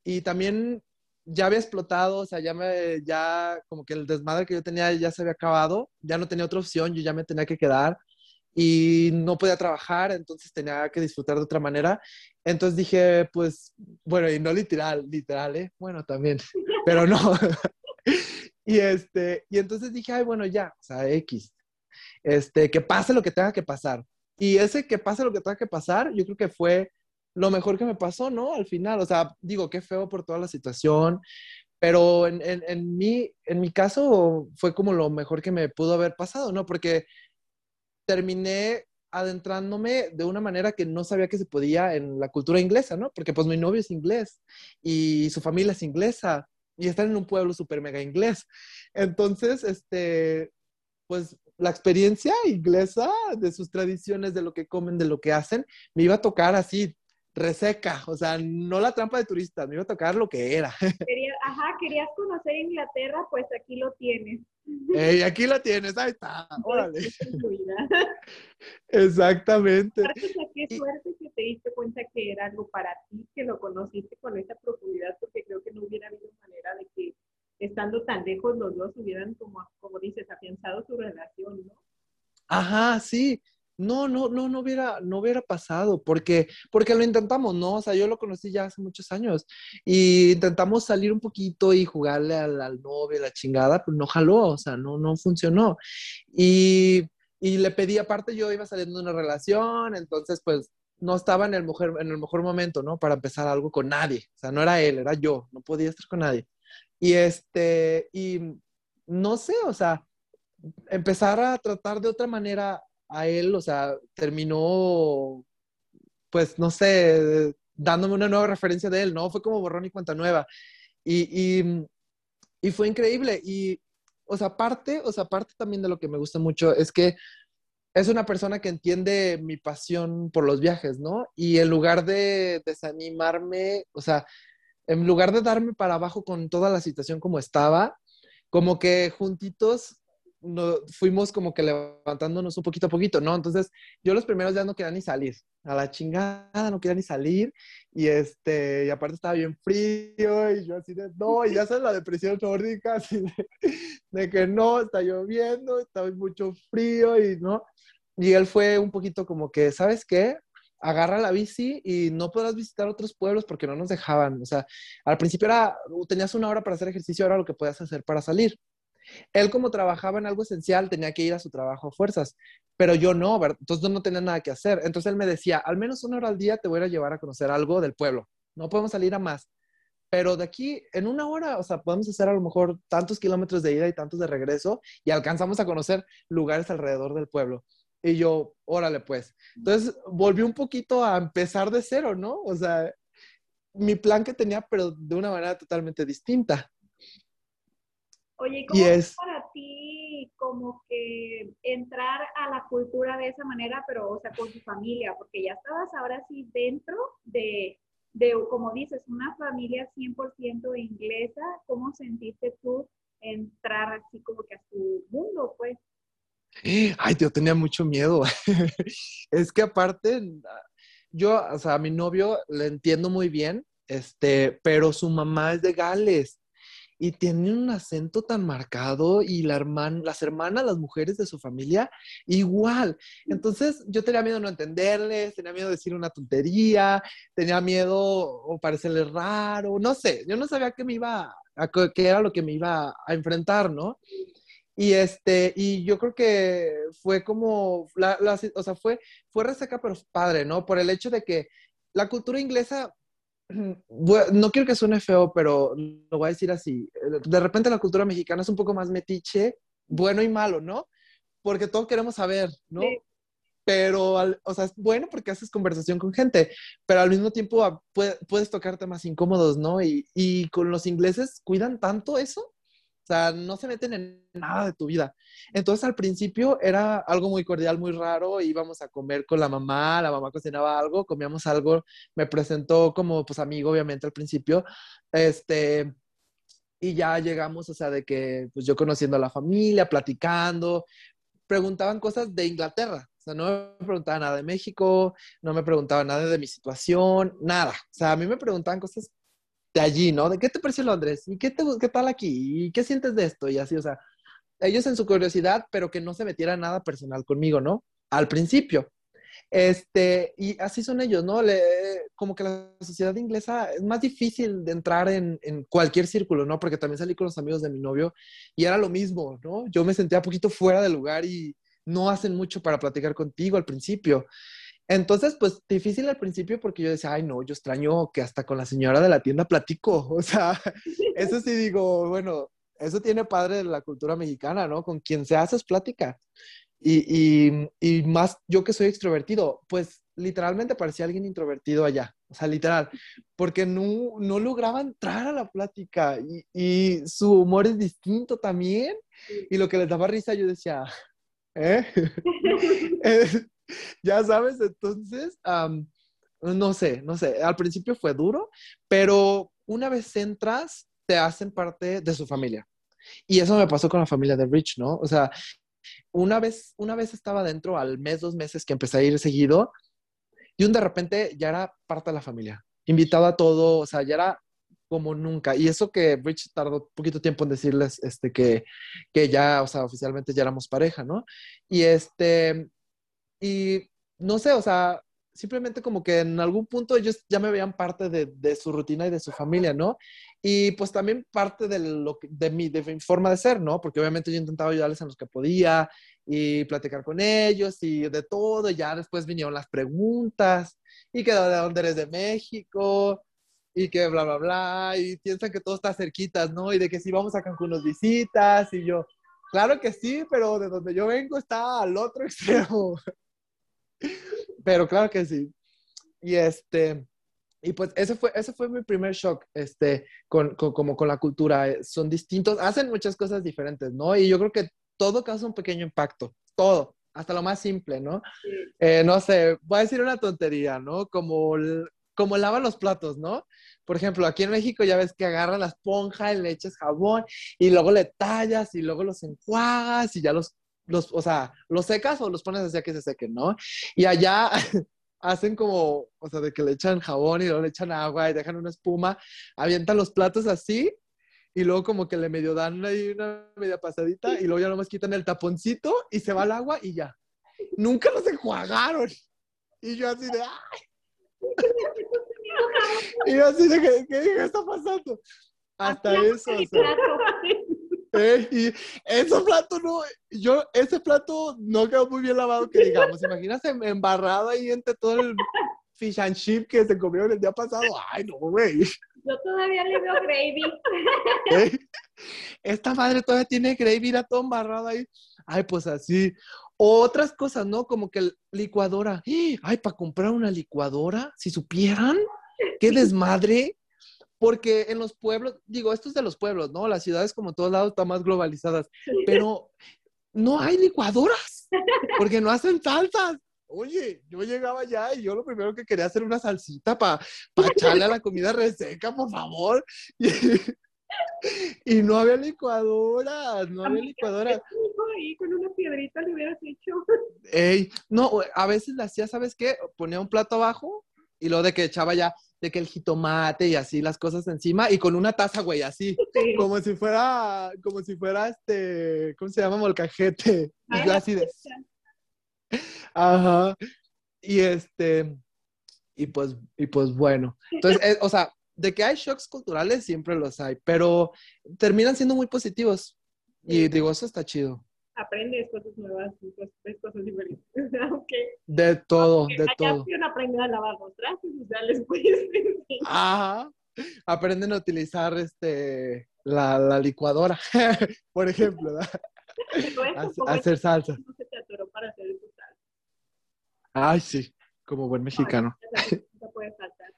y también ya había explotado, o sea, ya me, ya como que el desmadre que yo tenía ya se había acabado, ya no tenía otra opción, yo ya me tenía que quedar y no podía trabajar, entonces tenía que disfrutar de otra manera. Entonces dije, pues, bueno, y no literal, literal, ¿eh? Bueno, también, [LAUGHS] pero no. [LAUGHS] y este, y entonces dije, ay, bueno, ya, o sea, X, este, que pase lo que tenga que pasar. Y ese que pase lo que tenga que pasar, yo creo que fue lo mejor que me pasó, ¿no? Al final, o sea, digo, qué feo por toda la situación, pero en, en, en, mi, en mi caso fue como lo mejor que me pudo haber pasado, ¿no? Porque terminé adentrándome de una manera que no sabía que se podía en la cultura inglesa, ¿no? Porque pues mi novio es inglés y su familia es inglesa y están en un pueblo súper mega inglés. Entonces, este, pues la experiencia inglesa de sus tradiciones, de lo que comen, de lo que hacen, me iba a tocar así reseca, o sea, no la trampa de turista, me iba a tocar lo que era. [LAUGHS] ajá, querías conocer Inglaterra, pues aquí lo tienes. Ey, aquí lo tienes, ahí está, [LAUGHS] órale. [LAUGHS] Exactamente. qué suerte que te diste cuenta que era algo para ti, que lo conociste con esa profundidad, porque creo que no hubiera habido manera de que estando tan lejos los dos hubieran, como, como dices, afianzado su relación, ¿no? Ajá, sí no, no, no, no hubiera, no hubiera pasado, porque, porque lo intentamos, ¿no? O sea, yo lo conocí ya hace muchos años y intentamos salir un poquito y jugarle al, al novio, la chingada, pero no jaló, o sea, no, no funcionó. Y, y le pedí, aparte yo iba saliendo de una relación, entonces pues no estaba en el, mujer, en el mejor momento, ¿no? Para empezar algo con nadie, o sea, no era él, era yo, no podía estar con nadie. Y este, y no sé, o sea, empezar a tratar de otra manera a él, o sea, terminó, pues, no sé, dándome una nueva referencia de él, ¿no? Fue como borrón y cuenta nueva. Y, y, y fue increíble. Y, o sea, aparte, o sea, aparte también de lo que me gusta mucho es que es una persona que entiende mi pasión por los viajes, ¿no? Y en lugar de desanimarme, o sea, en lugar de darme para abajo con toda la situación como estaba, como que juntitos no, fuimos como que levantándonos un poquito a poquito, ¿no? Entonces, yo los primeros días no quería ni salir, a la chingada, no quería ni salir, y este, y aparte estaba bien frío, y yo así de, no, y ya sabes la depresión nórdica, [LAUGHS] así de, de que no, está lloviendo, está mucho frío, y no, y él fue un poquito como que, ¿sabes qué? agarra la bici y no podrás visitar otros pueblos porque no nos dejaban. O sea, al principio era, tenías una hora para hacer ejercicio, era lo que podías hacer para salir. Él como trabajaba en algo esencial, tenía que ir a su trabajo a fuerzas, pero yo no, ¿verdad? entonces no tenía nada que hacer. Entonces él me decía, al menos una hora al día te voy a llevar a conocer algo del pueblo. No podemos salir a más. Pero de aquí, en una hora, o sea, podemos hacer a lo mejor tantos kilómetros de ida y tantos de regreso y alcanzamos a conocer lugares alrededor del pueblo. Y yo, órale pues. Entonces volví un poquito a empezar de cero, ¿no? O sea, mi plan que tenía, pero de una manera totalmente distinta. Oye, ¿cómo es para ti como que entrar a la cultura de esa manera, pero, o sea, con tu familia? Porque ya estabas ahora sí dentro de, de como dices, una familia 100% inglesa. ¿Cómo sentiste tú entrar así como que a su mundo, pues? Ay, yo tenía mucho miedo. [LAUGHS] es que aparte, yo, o sea, a mi novio le entiendo muy bien, este, pero su mamá es de Gales y tiene un acento tan marcado y la hermana, las hermanas, las mujeres de su familia, igual. Entonces yo tenía miedo de no entenderles, tenía miedo de decir una tontería, tenía miedo o parecerle raro, no sé, yo no sabía qué me iba, a, qué era lo que me iba a enfrentar, ¿no? Y, este, y yo creo que fue como, la, o sea, fue, fue resaca, pero padre, ¿no? Por el hecho de que la cultura inglesa, no quiero que suene feo, pero lo voy a decir así, de repente la cultura mexicana es un poco más metiche, bueno y malo, ¿no? Porque todos queremos saber, ¿no? Pero, o sea, es bueno porque haces conversación con gente, pero al mismo tiempo puedes tocar temas incómodos, ¿no? Y, y con los ingleses cuidan tanto eso o sea, no se meten en nada de tu vida. Entonces al principio era algo muy cordial, muy raro, íbamos a comer con la mamá, la mamá cocinaba algo, comíamos algo, me presentó como pues amigo obviamente al principio, este, y ya llegamos, o sea, de que pues yo conociendo a la familia, platicando, preguntaban cosas de Inglaterra, o sea, no me preguntaban nada de México, no me preguntaban nada de mi situación, nada. O sea, a mí me preguntaban cosas de allí, ¿no? ¿De qué te pareció Londres? ¿Y qué, te, qué tal aquí? ¿Y qué sientes de esto? Y así, o sea, ellos en su curiosidad, pero que no se metiera nada personal conmigo, ¿no? Al principio. Este, y así son ellos, ¿no? Le, como que la sociedad inglesa es más difícil de entrar en, en, cualquier círculo, ¿no? Porque también salí con los amigos de mi novio y era lo mismo, ¿no? Yo me sentía un poquito fuera del lugar y no hacen mucho para platicar contigo al principio. Entonces, pues difícil al principio porque yo decía, ay, no, yo extraño que hasta con la señora de la tienda platico. [LAUGHS] O sea, eso sí digo, bueno, eso tiene padre de la cultura mexicana, ¿no? Con quien se hace es plática. Y, y, y, más yo que soy extrovertido, pues literalmente parecía alguien introvertido allá, o sea, literal, porque no, no lograba entrar a la plática y, y, su humor es distinto también. Y lo que les daba risa, yo decía, [LAUGHS] ¿eh? [LAUGHS] [LAUGHS] ya sabes, entonces, no sé, no sé, al principio fue duro, pero una vez entras, te hacen parte de su familia. Y eso me pasó con la familia de Rich, ¿no? O sea, una vez, una vez estaba dentro, al mes, dos meses que empecé a ir seguido, y un de repente ya era parte de la familia, invitado a todo, o sea, ya era como nunca. Y eso que Rich tardó poquito tiempo en decirles este, que, que ya, o sea, oficialmente ya éramos pareja, ¿no? Y este, y no sé, o sea, simplemente como que en algún punto ellos ya me veían parte de, de su rutina y de su familia, ¿no? Y pues también parte de, lo de, mi, de mi forma de ser, ¿no? Porque obviamente yo intentaba ayudarles en los que podía y platicar con ellos y de todo. Y ya después vinieron las preguntas y que de dónde eres de México y que bla, bla, bla, y piensan que todo está cerquitas, ¿no? Y de que si vamos a Cancún nos visitas, y yo, claro que sí, pero de donde yo vengo está al otro [LAUGHS] extremo. Pero claro que sí. Y este, y pues ese fue, ese fue mi primer shock, este, con, como con la cultura. Eh, son distintos, hacen muchas cosas diferentes, ¿no? Y yo creo que todo causa un pequeño impacto, todo, hasta lo más simple, ¿no? Eh, no sé, voy a decir una tontería, ¿no? Como, como lavan los platos, ¿no? Por ejemplo, aquí en México ya ves que agarran la esponja y le echas jabón y luego le tallas y luego los enjuagas y ya los, los, o sea, los secas o los pones así a que se sequen, ¿no? Y allá [LAUGHS] hacen como, o sea, de que le echan jabón y luego le echan agua y dejan una espuma, avientan los platos así y luego como que le medio dan ahí una media pasadita y luego ya nomás quitan el taponcito y se va el agua y ya. Nunca los enjuagaron. Y yo así de, ¡ay! [LAUGHS] y yo así de, ¿qué, qué está pasando? Hasta eso. O sea, eh, y ese plato no, yo, ese plato no quedó muy bien lavado, que digamos. Imagínate embarrado ahí entre todo el fish and chip que se comió el día pasado. Ay, no, güey. Yo todavía le veo gravy. ¿Eh? Esta madre todavía tiene gravy, era todo embarrado ahí. Ay, pues así. Otras cosas, ¿no? Como que licuadora. Ay, para comprar una licuadora, si supieran, qué desmadre porque en los pueblos, digo, esto es de los pueblos, ¿no? Las ciudades como todos lados están más globalizadas, pero no hay licuadoras, porque no hacen salsas. Oye, yo llegaba allá y yo lo primero que quería hacer una salsita para [LAUGHS] echarle a la comida reseca, por favor. [LAUGHS] Y, no había licuadoras, no había licuadoras. Ahí con una piedrita le hubieras hecho. Ey, no, a veces la hacía, ¿sabes qué? Ponía un plato abajo y lo de que echaba ya de que el jitomate y así las cosas encima y con una taza, güey, así, como si fuera, como si fuera este, ¿cómo se llama? Molcajete. Y yo así de... Ajá. Y este, y pues, y pues bueno. Entonces, eh, o sea, de que hay shocks culturales, siempre los hay, pero terminan siendo muy positivos. Y digo, eso está chido aprendes cosas nuevas, ves cosas diferentes. [LAUGHS] De todo, de todo. aprenden a lavar los trastes, o sea, les [LAUGHS] Ajá. Aprenden a utilizar este, la, la licuadora, [LAUGHS] por ejemplo, hacer salsa. No se te atoró para hacer tu salsa. Ay, sí, como buen mexicano. No, puede faltar.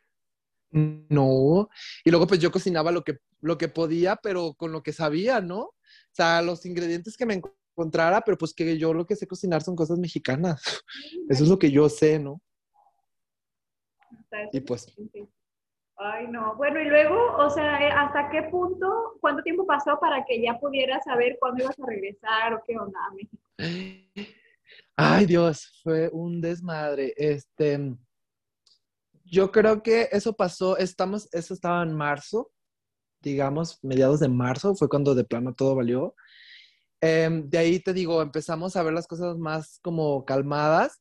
No, y luego pues yo cocinaba lo que, lo que podía, pero con lo que sabía, ¿no? O sea, los ingredientes que me encontrara, pero pues que yo lo que sé cocinar son cosas mexicanas. Eso es lo que yo sé, ¿no? Y pues... Ay, no. Bueno, y luego, o sea, eh, ¿hasta qué punto, cuánto tiempo pasó para que ya pudieras saber cuándo ibas a regresar o qué onda a México? Ay, Dios, fue un desmadre. Este, yo creo que eso pasó, estamos, eso estaba en marzo, digamos, mediados de marzo, fue cuando de plano todo valió. Em, de ahí te digo, empezamos a ver las cosas más como calmadas.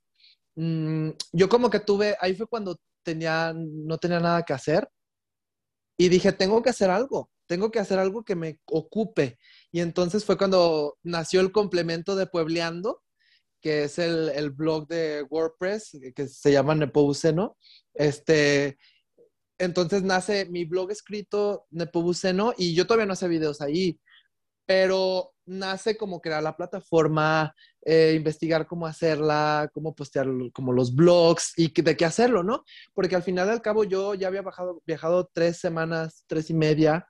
Mm, yo como que tuve, ahí fue cuando tenía, no tenía nada que hacer y dije, tengo que hacer algo, tengo que hacer algo que me ocupe. Y entonces fue cuando nació el complemento de Puebleando, que es el, el blog de WordPress, que se llama Nepobuceno. Este, entonces nace mi blog escrito Nepobuceno y yo todavía no hacía videos ahí, pero nace como crear la plataforma, eh, investigar cómo hacerla, cómo postear como los blogs y de qué hacerlo, ¿no? Porque al final al cabo yo ya había bajado, viajado tres semanas, tres y media,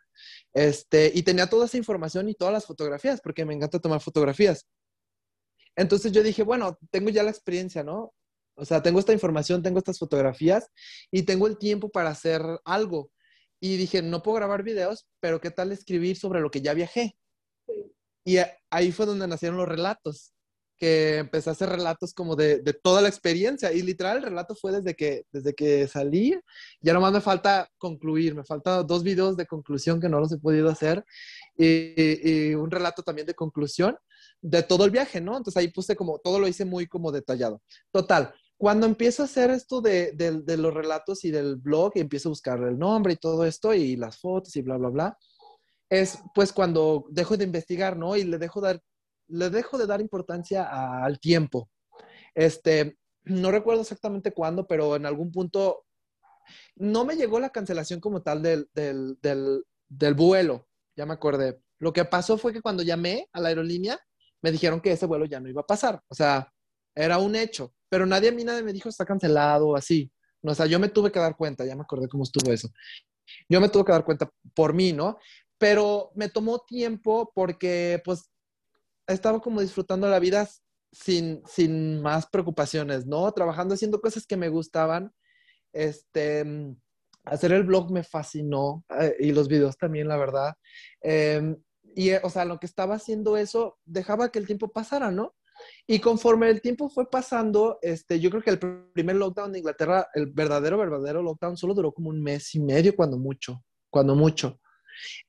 este, y tenía toda esa información y todas las fotografías, porque me encanta tomar fotografías. Entonces yo dije, bueno, tengo ya la experiencia, ¿no? O sea, tengo esta información, tengo estas fotografías y tengo el tiempo para hacer algo. Y dije, no puedo grabar videos, pero ¿qué tal escribir sobre lo que ya viajé? Y ahí fue donde nacieron los relatos, que empecé a hacer relatos como de, de, toda la experiencia. Y literal, el relato fue desde que, desde que salí. Ya nomás me falta concluir, me faltan dos videos de conclusión que no los he podido hacer. Y, un relato también de conclusión de todo el viaje, ¿no? Entonces ahí puse como, todo lo hice muy como detallado. Total, cuando empiezo a hacer esto de, de, de, los relatos y del blog y empiezo a buscar el nombre y todo esto y las fotos y bla, bla, bla, es pues cuando dejo de investigar, ¿no? Y le dejo, dar, le dejo de dar importancia al tiempo. Este, no recuerdo exactamente cuándo, pero en algún punto no me llegó la cancelación como tal del, del, del, del vuelo, ya me acordé. Lo que pasó fue que cuando llamé a la aerolínea, me dijeron que ese vuelo ya no iba a pasar. O sea, era un hecho, pero nadie a mí nadie me dijo está cancelado o así. O sea, yo me tuve que dar cuenta, ya me acordé cómo estuvo eso. Yo me tuve que dar cuenta por mí, ¿no? Pero me tomó tiempo porque pues estaba como disfrutando la vida sin, sin más preocupaciones, ¿no? Trabajando, haciendo cosas que me gustaban. Este, hacer el blog me fascinó eh, y los videos también, la verdad. Em, y, o sea, lo que estaba haciendo eso, dejaba que el tiempo pasara, ¿no? Y conforme el tiempo fue pasando, este, yo creo que el primer lockdown de Inglaterra, el verdadero, verdadero lockdown, solo duró como un mes y medio, cuando mucho, cuando mucho.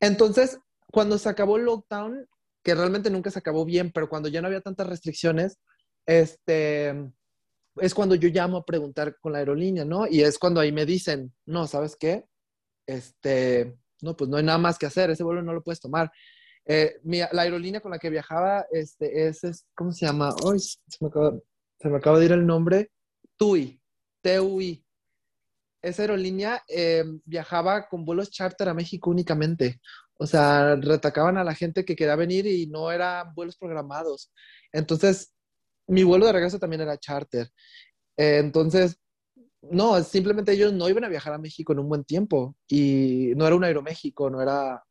Entonces, cuando se acabó el lockdown, que realmente nunca se acabó bien, pero cuando ya no había tantas restricciones, este, es cuando yo llamo a preguntar con la aerolínea, ¿no? Y es cuando ahí me dicen, no, ¿sabes qué? Este, no, pues no hay nada más que hacer, ese vuelo no lo puedes tomar. Eh, la aerolínea con la que viajaba este, es, ¿cómo se llama? se, me acaba, de ir el nombre. TUI, TUI. Esa aerolínea eh, viajaba con vuelos charter a México únicamente. O sea, retacaban a la gente que quería venir y no eran vuelos programados. Entonces, mi vuelo de regreso también era charter. Eh, entonces, no, simplemente ellos no iban a viajar a México en un buen tiempo y no era un Aeroméxico, no era...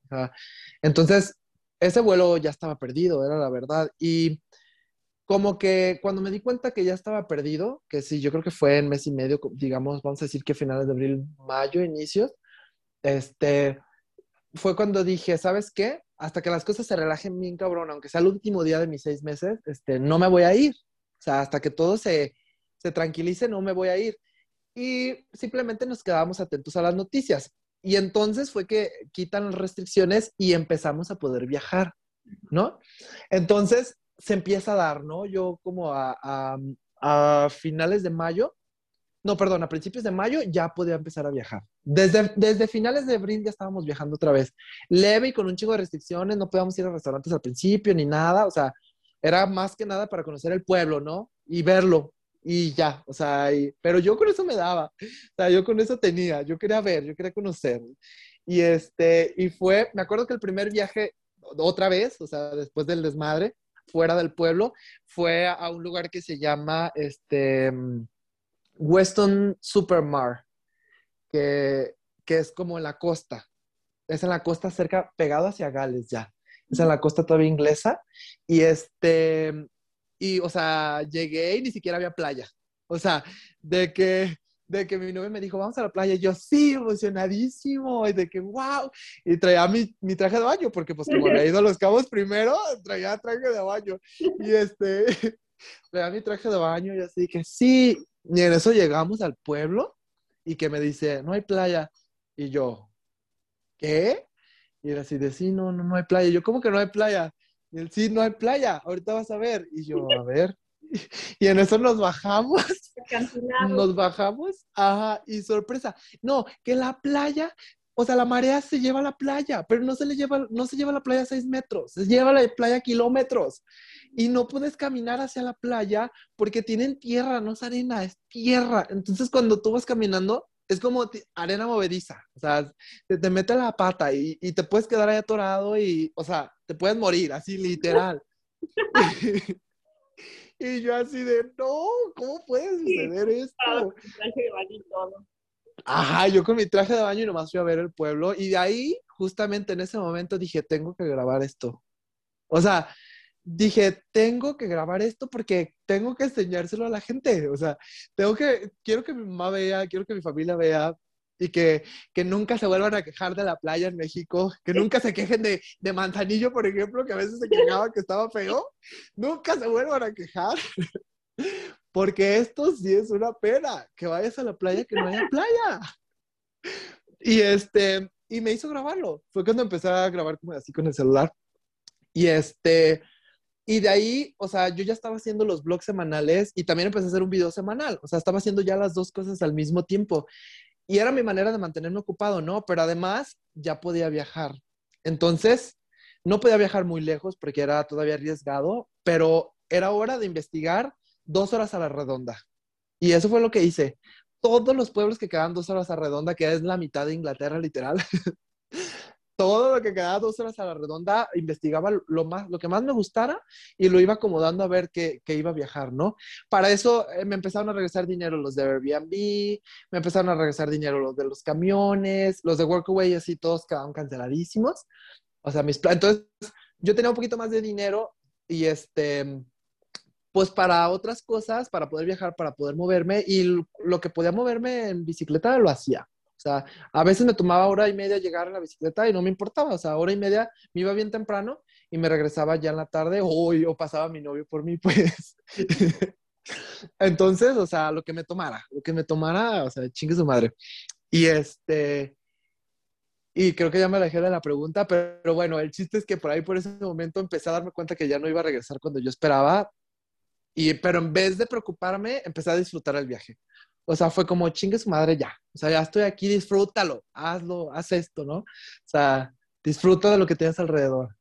entonces, ese vuelo ya estaba perdido, era la verdad. Y como que cuando me di cuenta que ya estaba perdido, que sí, yo creo que fue en mes y medio, digamos, vamos a decir que finales de abril, mayo, inicios, este, fue cuando dije, ¿sabes qué? Hasta que las cosas se relajen bien cabrón, aunque sea el último día de mis seis meses, este, no me voy a ir. O sea, hasta que todo se, se tranquilice, no me voy a ir. Y simplemente nos quedamos atentos a las noticias. Y entonces fue que quitan las restricciones y empezamos a poder viajar, ¿no? Entonces se empieza a dar, ¿no? Yo como a, a, finales de mayo, no, perdón, a principios de mayo ya podía empezar a viajar. Desde, desde finales de abril ya estábamos viajando otra vez. Leve y con un chingo de restricciones, no podíamos ir a restaurantes al principio ni nada, o sea, era más que nada para conocer el pueblo, ¿no? Y verlo, y ya, o sea, pero yo con eso me daba, o sea, yo con eso tenía, yo quería ver, yo quería conocer. Y este, y fue, me acuerdo que el primer viaje, otra vez, o sea, después del desmadre, fuera del pueblo, fue a un lugar que se llama, este, Weston Supermar, que, que es como la costa, es en la costa cerca, pegado hacia Gales ya, es en la costa todavía inglesa, y este, y, o sea, llegué y ni siquiera había playa. O sea, de que, de que mi novio me dijo, vamos a la playa, y yo, sí, emocionadísimo, y de que, wow, y traía mi, mi traje de baño, porque pues como había ido a Los Cabos primero, traía traje de baño, y este, [LAUGHS] traía mi traje de baño, y así que sí, y en eso llegamos al pueblo, y que me dice, no hay playa, y yo, ¿qué? Y era así de, sí, no, no, no hay playa, y yo, ¿cómo que no hay playa? Y él, sí, no hay playa, ahorita vas a ver. Y yo, a ver. Y en eso nos bajamos. [LAUGHS] Nos bajamos, ajá, y sorpresa. No, que la playa, o sea, la marea se lleva a la playa, pero no se le lleva, no se lleva a la playa seis metros, se lleva a la playa kilómetros. Y no puedes caminar hacia la playa porque tienen tierra, no es arena, es tierra. Entonces, cuando tú vas caminando, es como arena movediza, o sea, te, te mete la pata y, y, te puedes quedar ahí atorado y, o sea, te puedes morir, así literal. [LAUGHS] [LAUGHS] y yo así de, no, ¿cómo puede suceder esto? traje de baño y todo. Ajá, yo con mi traje de baño y nomás fui a ver el pueblo y de ahí, justamente en ese momento dije, tengo que grabar esto. O sea, dije, tengo que grabar esto porque tengo que enseñárselo a la gente. O sea, tengo que, quiero que mi mamá vea, quiero que mi familia vea y que, que nunca se vuelvan a quejar de la playa en México, que nunca se quejen de, de Manzanillo, por ejemplo, que a veces se quejaba que estaba feo. Nunca se vuelvan a quejar. [LAUGHS] Porque esto sí es una pena, que vayas a la playa que no haya playa. Y este, y me hizo grabarlo. Fue cuando empecé a grabar como así con el celular. Y este, y de ahí, o sea, yo ya estaba haciendo los blogs semanales y también empecé a hacer un video semanal. O sea, estaba haciendo ya las dos cosas al mismo tiempo. Y era mi manera de mantenerme ocupado, ¿no? Pero además ya podía viajar. Entonces, no podía viajar muy lejos porque era todavía arriesgado, pero era hora de investigar dos horas a la redonda. Y eso fue lo que hice. todos los pueblos que quedaban dos horas a redonda, que es la mitad de Inglaterra, literal. [LAUGHS] todo lo que quedaba dos horas a la redonda, investigaba lo, más, lo que más me gustara y lo iba acomodando a ver qué, iba a viajar, ¿no? Para eso eh, me empezaron a regresar dinero los de Airbnb, me empezaron a regresar dinero los de los camiones, los de Workaway, así todos quedaron canceladísimos. O sea, mis planes. Entonces, yo tenía un poquito más de dinero y este, pues para otras cosas, para poder viajar, para poder moverme y lo que podía moverme en bicicleta lo hacía. O sea, a veces me tomaba hora y media llegar en la bicicleta y no me importaba. O sea, hora y media me iba bien temprano y me regresaba ya en la tarde o, o pasaba mi novio por mí, [LAUGHS] pues. Entonces, o sea, lo que me tomara, lo que me tomara, o sea, chingue su madre. Y este, y creo que ya me alejé de la pregunta, pero, bueno, el chiste es que por ahí, por ese momento, empecé a darme cuenta que ya no iba a regresar cuando yo esperaba. Y, pero en vez de preocuparme, empecé a disfrutar el viaje. O sea, fue como, chingue su madre ya. O sea, ya estoy aquí, disfrútalo, hazlo, haz esto, ¿no? O sea, disfruta de lo que tienes alrededor.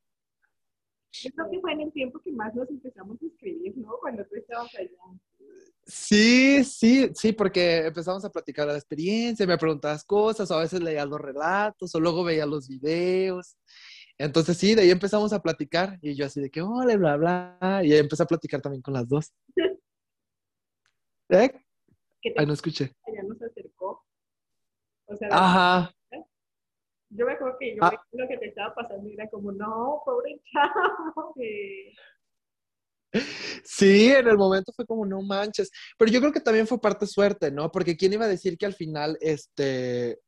Yo creo que fue en el tiempo que más nos empezamos a escribir, ¿no? Cuando tú estabas allá. Sí, sí, sí, porque empezamos a platicar la experiencia, me preguntabas cosas, o a veces leías los relatos, o luego veía los videos. Entonces sí, de ahí empezamos a platicar y yo así de que, hola, bla, bla, y ahí empecé a platicar también con las dos. [LAUGHS] ¿Eh? Ay, no escuché. Ella nos acercó. O sea, Ajá. Yo me acuerdo que yo ah. lo que te estaba pasando era como, no, pobre chavo. [LAUGHS] Sí, en el momento fue como, no manches. Pero yo creo que también fue parte suerte, ¿no? Porque quién iba a decir que al final, este,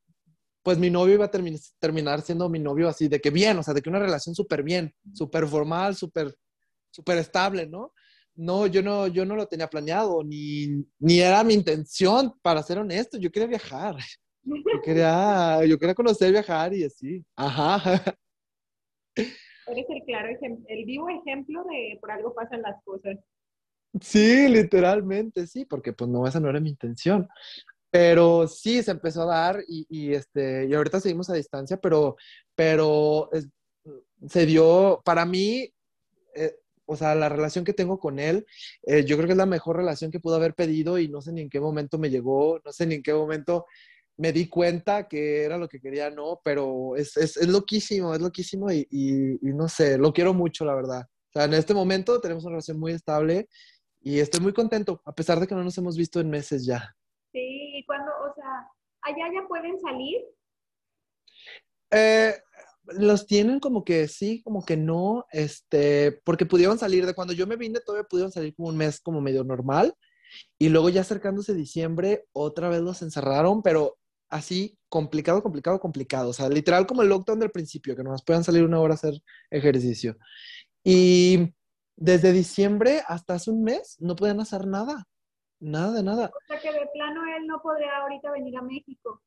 pues mi novio iba a terminar siendo mi novio así, de que bien, o sea, de que una relación súper bien, súper formal, súper, súper estable, ¿no? No, yo no, yo no lo tenía planeado, ni, ni era mi intención, para ser honesto, yo quería viajar. Yo [LAUGHS] quería, yo quería conocer, viajar y así. Ajá. Eres el claro el vivo ejemplo de por algo pasan las cosas. Sí, literalmente, sí, porque pues no, esa no era mi intención. Pero sí, se empezó a dar y, y este, y ahorita seguimos a distancia, pero, pero se dio, para mí, eh, o sea, la relación que tengo con él, eh, yo creo que es la mejor relación que pudo haber pedido y no sé ni en qué momento me llegó, no sé ni en qué momento me di cuenta que era lo que quería, no, pero es, es, es loquísimo, es loquísimo y, y, no sé, lo quiero mucho, la verdad. O sea, en este momento tenemos una relación muy estable y estoy muy contento, a pesar de que no nos hemos visto en meses ya. Sí, y cuando, o sea, allá ya pueden salir. Eh, los tienen como que sí, como que no, este, porque pudieron salir de cuando yo me vine, todavía pudieron salir como un mes como medio normal, y luego ya acercándose diciembre, otra vez los encerraron, pero así complicado, complicado, complicado, o sea, literal como el lockdown del principio, que nomás puedan salir una hora a hacer ejercicio. Y desde diciembre hasta hace un mes no podían hacer nada, nada de nada. O sea que de plano él no podría ahorita venir a México.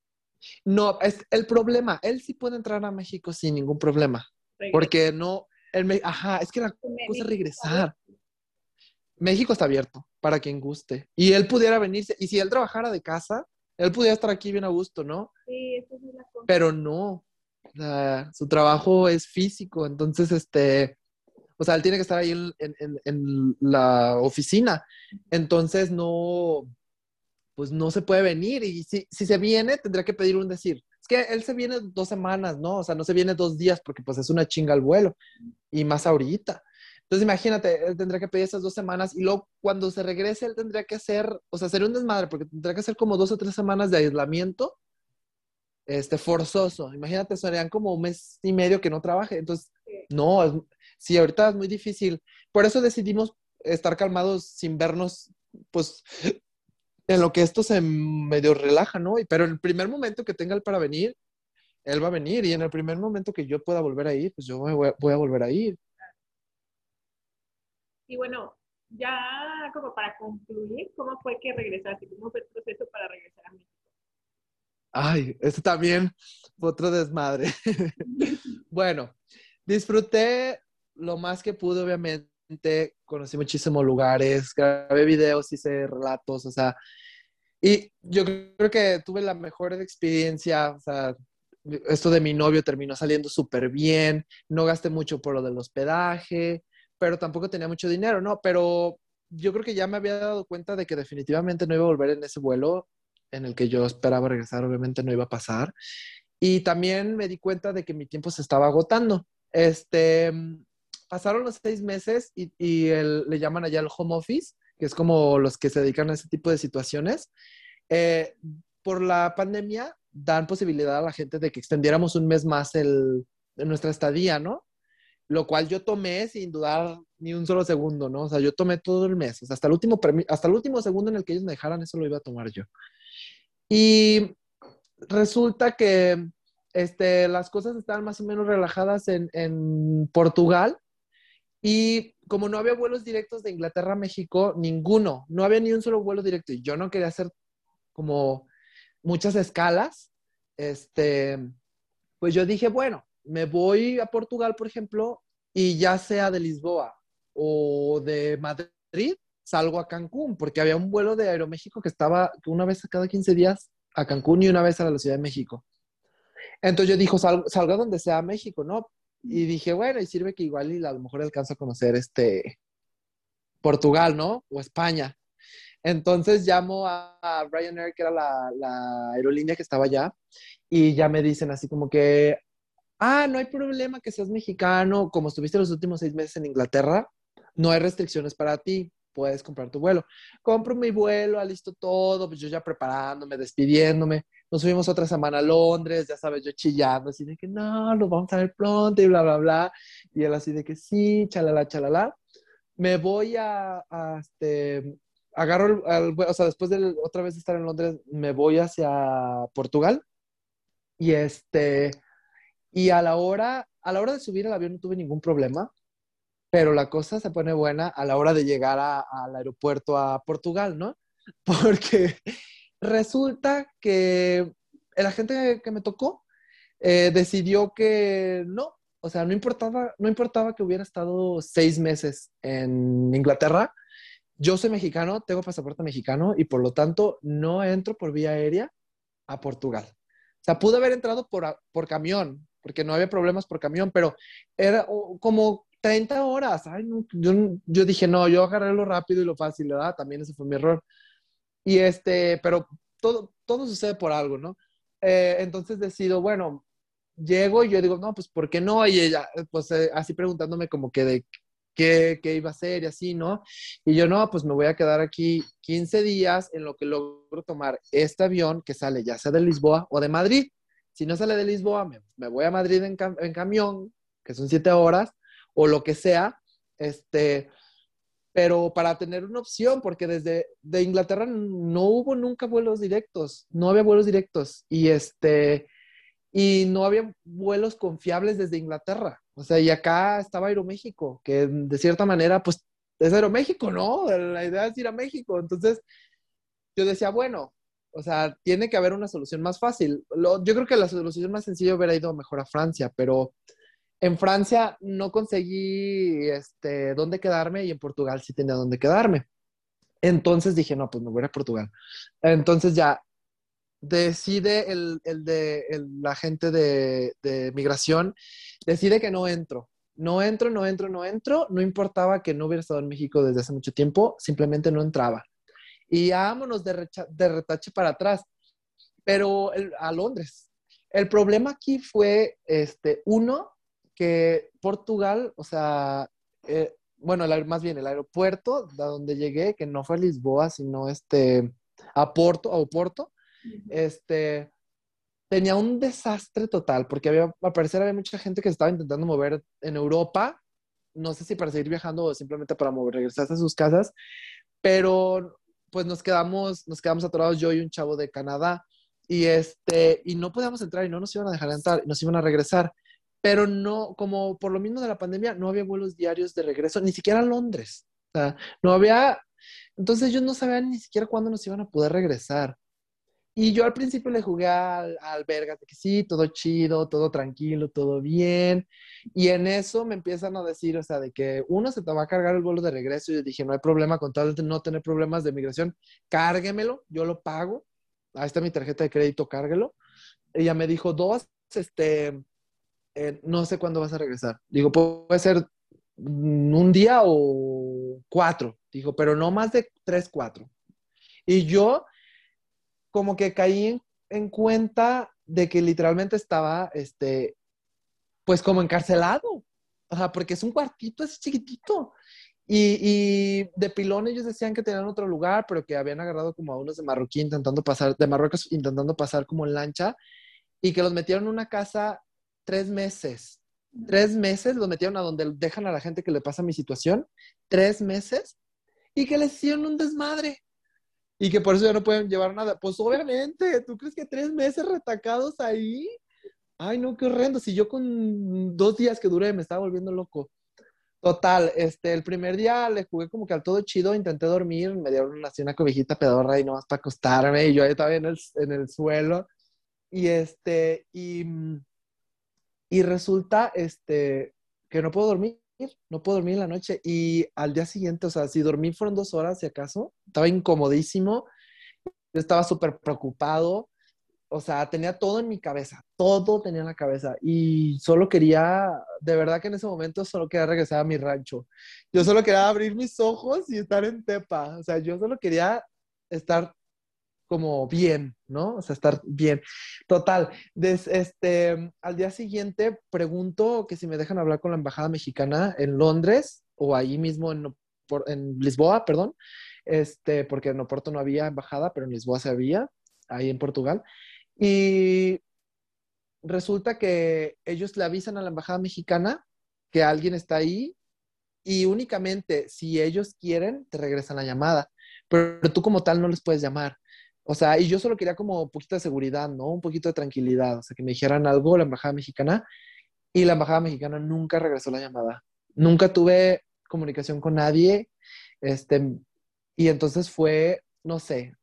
No, es el problema. Él sí puede entrar a México sin ningún problema. Porque no, el, ajá, es que la cosa es regresar. México está abierto para quien guste. Y él pudiera venirse. Y si él trabajara de casa, él pudiera estar aquí bien a gusto, ¿no? Sí, eso es la cosa. Pero no. su trabajo es físico. Entonces, este. O sea, él tiene que estar ahí en la oficina. Entonces, no pues no se puede venir y si, si se viene tendría que pedir un decir. Es que él se viene dos semanas, ¿no? O sea, no se viene dos días porque pues es una chinga el vuelo y más ahorita. Entonces imagínate, él tendría que pedir esas dos semanas y luego cuando se regrese él tendría que hacer, o sea, sería un desmadre porque tendría que hacer como dos o tres semanas de aislamiento este, forzoso. Imagínate, serían como un mes y medio que no trabaje. Entonces, no, sí, ahorita es muy difícil. Por eso decidimos estar calmados sin vernos, pues, en lo que esto se medio relaja, ¿no? Pero en el primer momento que tenga él para venir, él va a venir y en el primer momento que yo pueda volver a ir, pues yo voy a, volver a ir. Y bueno, ya como para concluir, ¿cómo fue que regresaste? ¿Cómo fue el proceso para regresar a México? Ay, esto también fue otro desmadre. [LAUGHS] [LAUGHS] bueno, disfruté lo más que pude, obviamente conocí muchísimos lugares, grabé videos, hice relatos, o sea, y yo creo que tuve la mejor experiencia, o sea, esto de mi novio terminó saliendo súper bien, no gasté mucho por lo del hospedaje, pero tampoco tenía mucho dinero, ¿no? Pero yo creo que ya me había dado cuenta de que definitivamente no iba a volver en ese vuelo. en el que yo esperaba regresar, obviamente no iba a pasar. Y también me di cuenta de que mi tiempo se estaba agotando. Este, pasaron los seis meses y, le llaman allá el home office, que es como los que se dedican a ese tipo de situaciones. Eh, por la pandemia dan posibilidad a la gente de que extendiéramos un mes más el, nuestra estadía, ¿no? Lo cual yo tomé sin dudar ni un solo segundo, ¿no? O sea, yo tomé todo el mes, hasta el último, hasta el último segundo en el que ellos me dejaran, eso lo iba a tomar yo. Y resulta que este, las cosas estaban más o menos relajadas en, en Portugal y como no había vuelos directos de Inglaterra a México, ninguno, no había ni un solo vuelo directo y yo no quería hacer como muchas escalas, este, pues yo dije, bueno, me voy a Portugal, por ejemplo, y ya sea de Lisboa o de Madrid, salgo a Cancún, porque había un vuelo de Aeroméxico que estaba una vez cada 15 días a Cancún y una vez a la Ciudad de México. Entonces yo dije, salga donde sea México, ¿no? Y dije, bueno, y sirve que igual y a lo mejor alcanzo a conocer este Portugal, ¿no? O España. Entonces llamo a, Ryanair, que era la, aerolínea que estaba allá, y ya me dicen así como que, ah, no hay problema que seas mexicano, como estuviste los últimos seis meses en Inglaterra, no hay restricciones para ti, puedes comprar tu vuelo. Compro mi vuelo, alisto todo, pues yo ya preparándome, despidiéndome. Nos subimos otra semana a Londres, ya sabes, yo chillando, así de que no, lo vamos a ver pronto y bla, bla, bla. Y él así de que sí, chalala, chalala. Me voy a, a este, agarro el, o sea, después de otra vez de estar en Londres, me voy hacia Portugal y este, y a la hora, a la hora de subir al avión no tuve ningún problema, pero la cosa se pone buena a la hora de llegar al aeropuerto a Portugal, ¿no? [LAUGHS] Porque resulta que el agente que me tocó eh, decidió que no, o sea, no importaba, no importaba que hubiera estado seis meses en Inglaterra, yo soy mexicano, tengo pasaporte mexicano y por lo tanto no entro por vía aérea a Portugal. O sea, pude haber entrado por, por camión, porque no había problemas por camión, pero era como 30 horas. Yo, yo, dije, no, yo agarré lo rápido y lo fácil, ¿verdad? También ese fue mi error. Y este, pero todo, todo sucede por algo, ¿no? Eh, entonces decido, bueno, llego y yo digo, no, pues, ¿por qué no? Y ella, pues, eh, así preguntándome como que de qué, iba a hacer y así, ¿no? Y yo, no, pues me voy a quedar aquí 15 días en lo que logro tomar este avión que sale ya sea de Lisboa o de Madrid. Si no sale de Lisboa, me, voy a Madrid en, camión, que son 7 horas, o lo que sea, este, pero para tener una opción, porque desde de Inglaterra no hubo nunca vuelos directos, no había vuelos directos, y este, y no había vuelos confiables desde Inglaterra. O sea, y acá estaba Aeroméxico, que de cierta manera, pues es Aeroméxico, ¿no? La idea es ir a México. Entonces, yo decía, bueno, o sea, tiene que haber una solución más fácil. yo creo que la solución más sencilla hubiera ido mejor a Francia, pero en Francia no conseguí este, dónde quedarme y en Portugal sí tenía dónde quedarme. Entonces dije, no, pues me voy a Portugal. Entonces ya decide el, el de la gente de, de, migración, decide que no entro. No entro, no entro, no entro. No importaba que no hubiera estado en México desde hace mucho tiempo, simplemente no entraba. Y vámonos de, de retache para atrás, pero a Londres. El problema aquí fue, este, uno, que Portugal, o sea, eh, bueno, más bien el aeropuerto de donde llegué, que no fue a Lisboa, sino este, a Porto, a Oporto, este, tenía un desastre total, porque había, al parecer había mucha gente que estaba intentando mover en Europa, no sé si para seguir viajando o simplemente para mover, regresarse a sus casas, pero pues nos quedamos, nos quedamos atorados yo y un chavo de Canadá, y este, y no podíamos entrar y no nos iban a dejar entrar, nos iban a regresar, pero no, como por lo mismo de la pandemia, no había vuelos diarios de regreso, ni siquiera a Londres, o sea, no había, entonces ellos no sabían ni siquiera cuándo nos iban a poder regresar. Y yo al principio le jugué al, al de que sí, todo chido, todo tranquilo, todo bien. Y en eso me empiezan a decir, o sea, de que uno se te va a cargar el vuelo de regreso. Y yo dije, no hay problema, con tal de no tener problemas de migración, cárguemelo, yo lo pago. Ahí está mi tarjeta de crédito, cárguelo. Ella me dijo, dos, este, eh, no sé cuándo vas a regresar. Digo, puede ser un día o cuatro. Dijo, pero no más de tres, cuatro. Y yo como que caí en, cuenta de que literalmente estaba, este, pues como encarcelado. O sea, porque es un cuartito así chiquitito. Y, y, de pilón ellos decían que tenían otro lugar, pero que habían agarrado como a unos de Marroquí intentando pasar, de Marruecos intentando pasar como en lancha, y que los metieron en una casa tres meses. Tres meses los metieron a donde dejan a la gente que le pasa mi situación, tres meses, y que les hicieron un desmadre. Y que por eso ya no pueden llevar nada. Pues obviamente, ¿tú crees que tres meses retacados ahí? Ay, no, qué horrendo. Si yo con dos días que duré me estaba volviendo loco. Total, este, el primer día le jugué como que al todo chido, intenté dormir, me dieron una, así una cobijita pedorra y nomás para acostarme, y yo ahí estaba en el, en el suelo, y este, y, y resulta, este, que no puedo dormir, no puedo dormir en la noche, y al día siguiente, o sea, si dormí fueron dos horas, si acaso, estaba incomodísimo, yo estaba súper preocupado, o sea, tenía todo en mi cabeza, todo tenía en la cabeza y solo quería, de verdad que en ese momento solo quería regresar a mi rancho. Yo solo quería abrir mis ojos y estar en Tepa, o sea, yo solo quería estar como bien, ¿no? O sea, estar bien. Total, este, al día siguiente pregunto que si me dejan hablar con la embajada mexicana en Londres o ahí mismo en, en Lisboa, perdón, este, porque en Oporto no había embajada, pero en Lisboa se había, ahí en Portugal. Y resulta que ellos le avisan a la embajada mexicana que alguien está ahí y únicamente si ellos quieren te regresan la llamada, pero tú como tal no les puedes llamar. O sea, y yo solo quería como un poquito de seguridad, ¿no? Un poquito de tranquilidad, o sea, que me dijeran algo la embajada mexicana y la embajada mexicana nunca regresó la llamada. Nunca tuve comunicación con nadie, este, y entonces fue, no sé,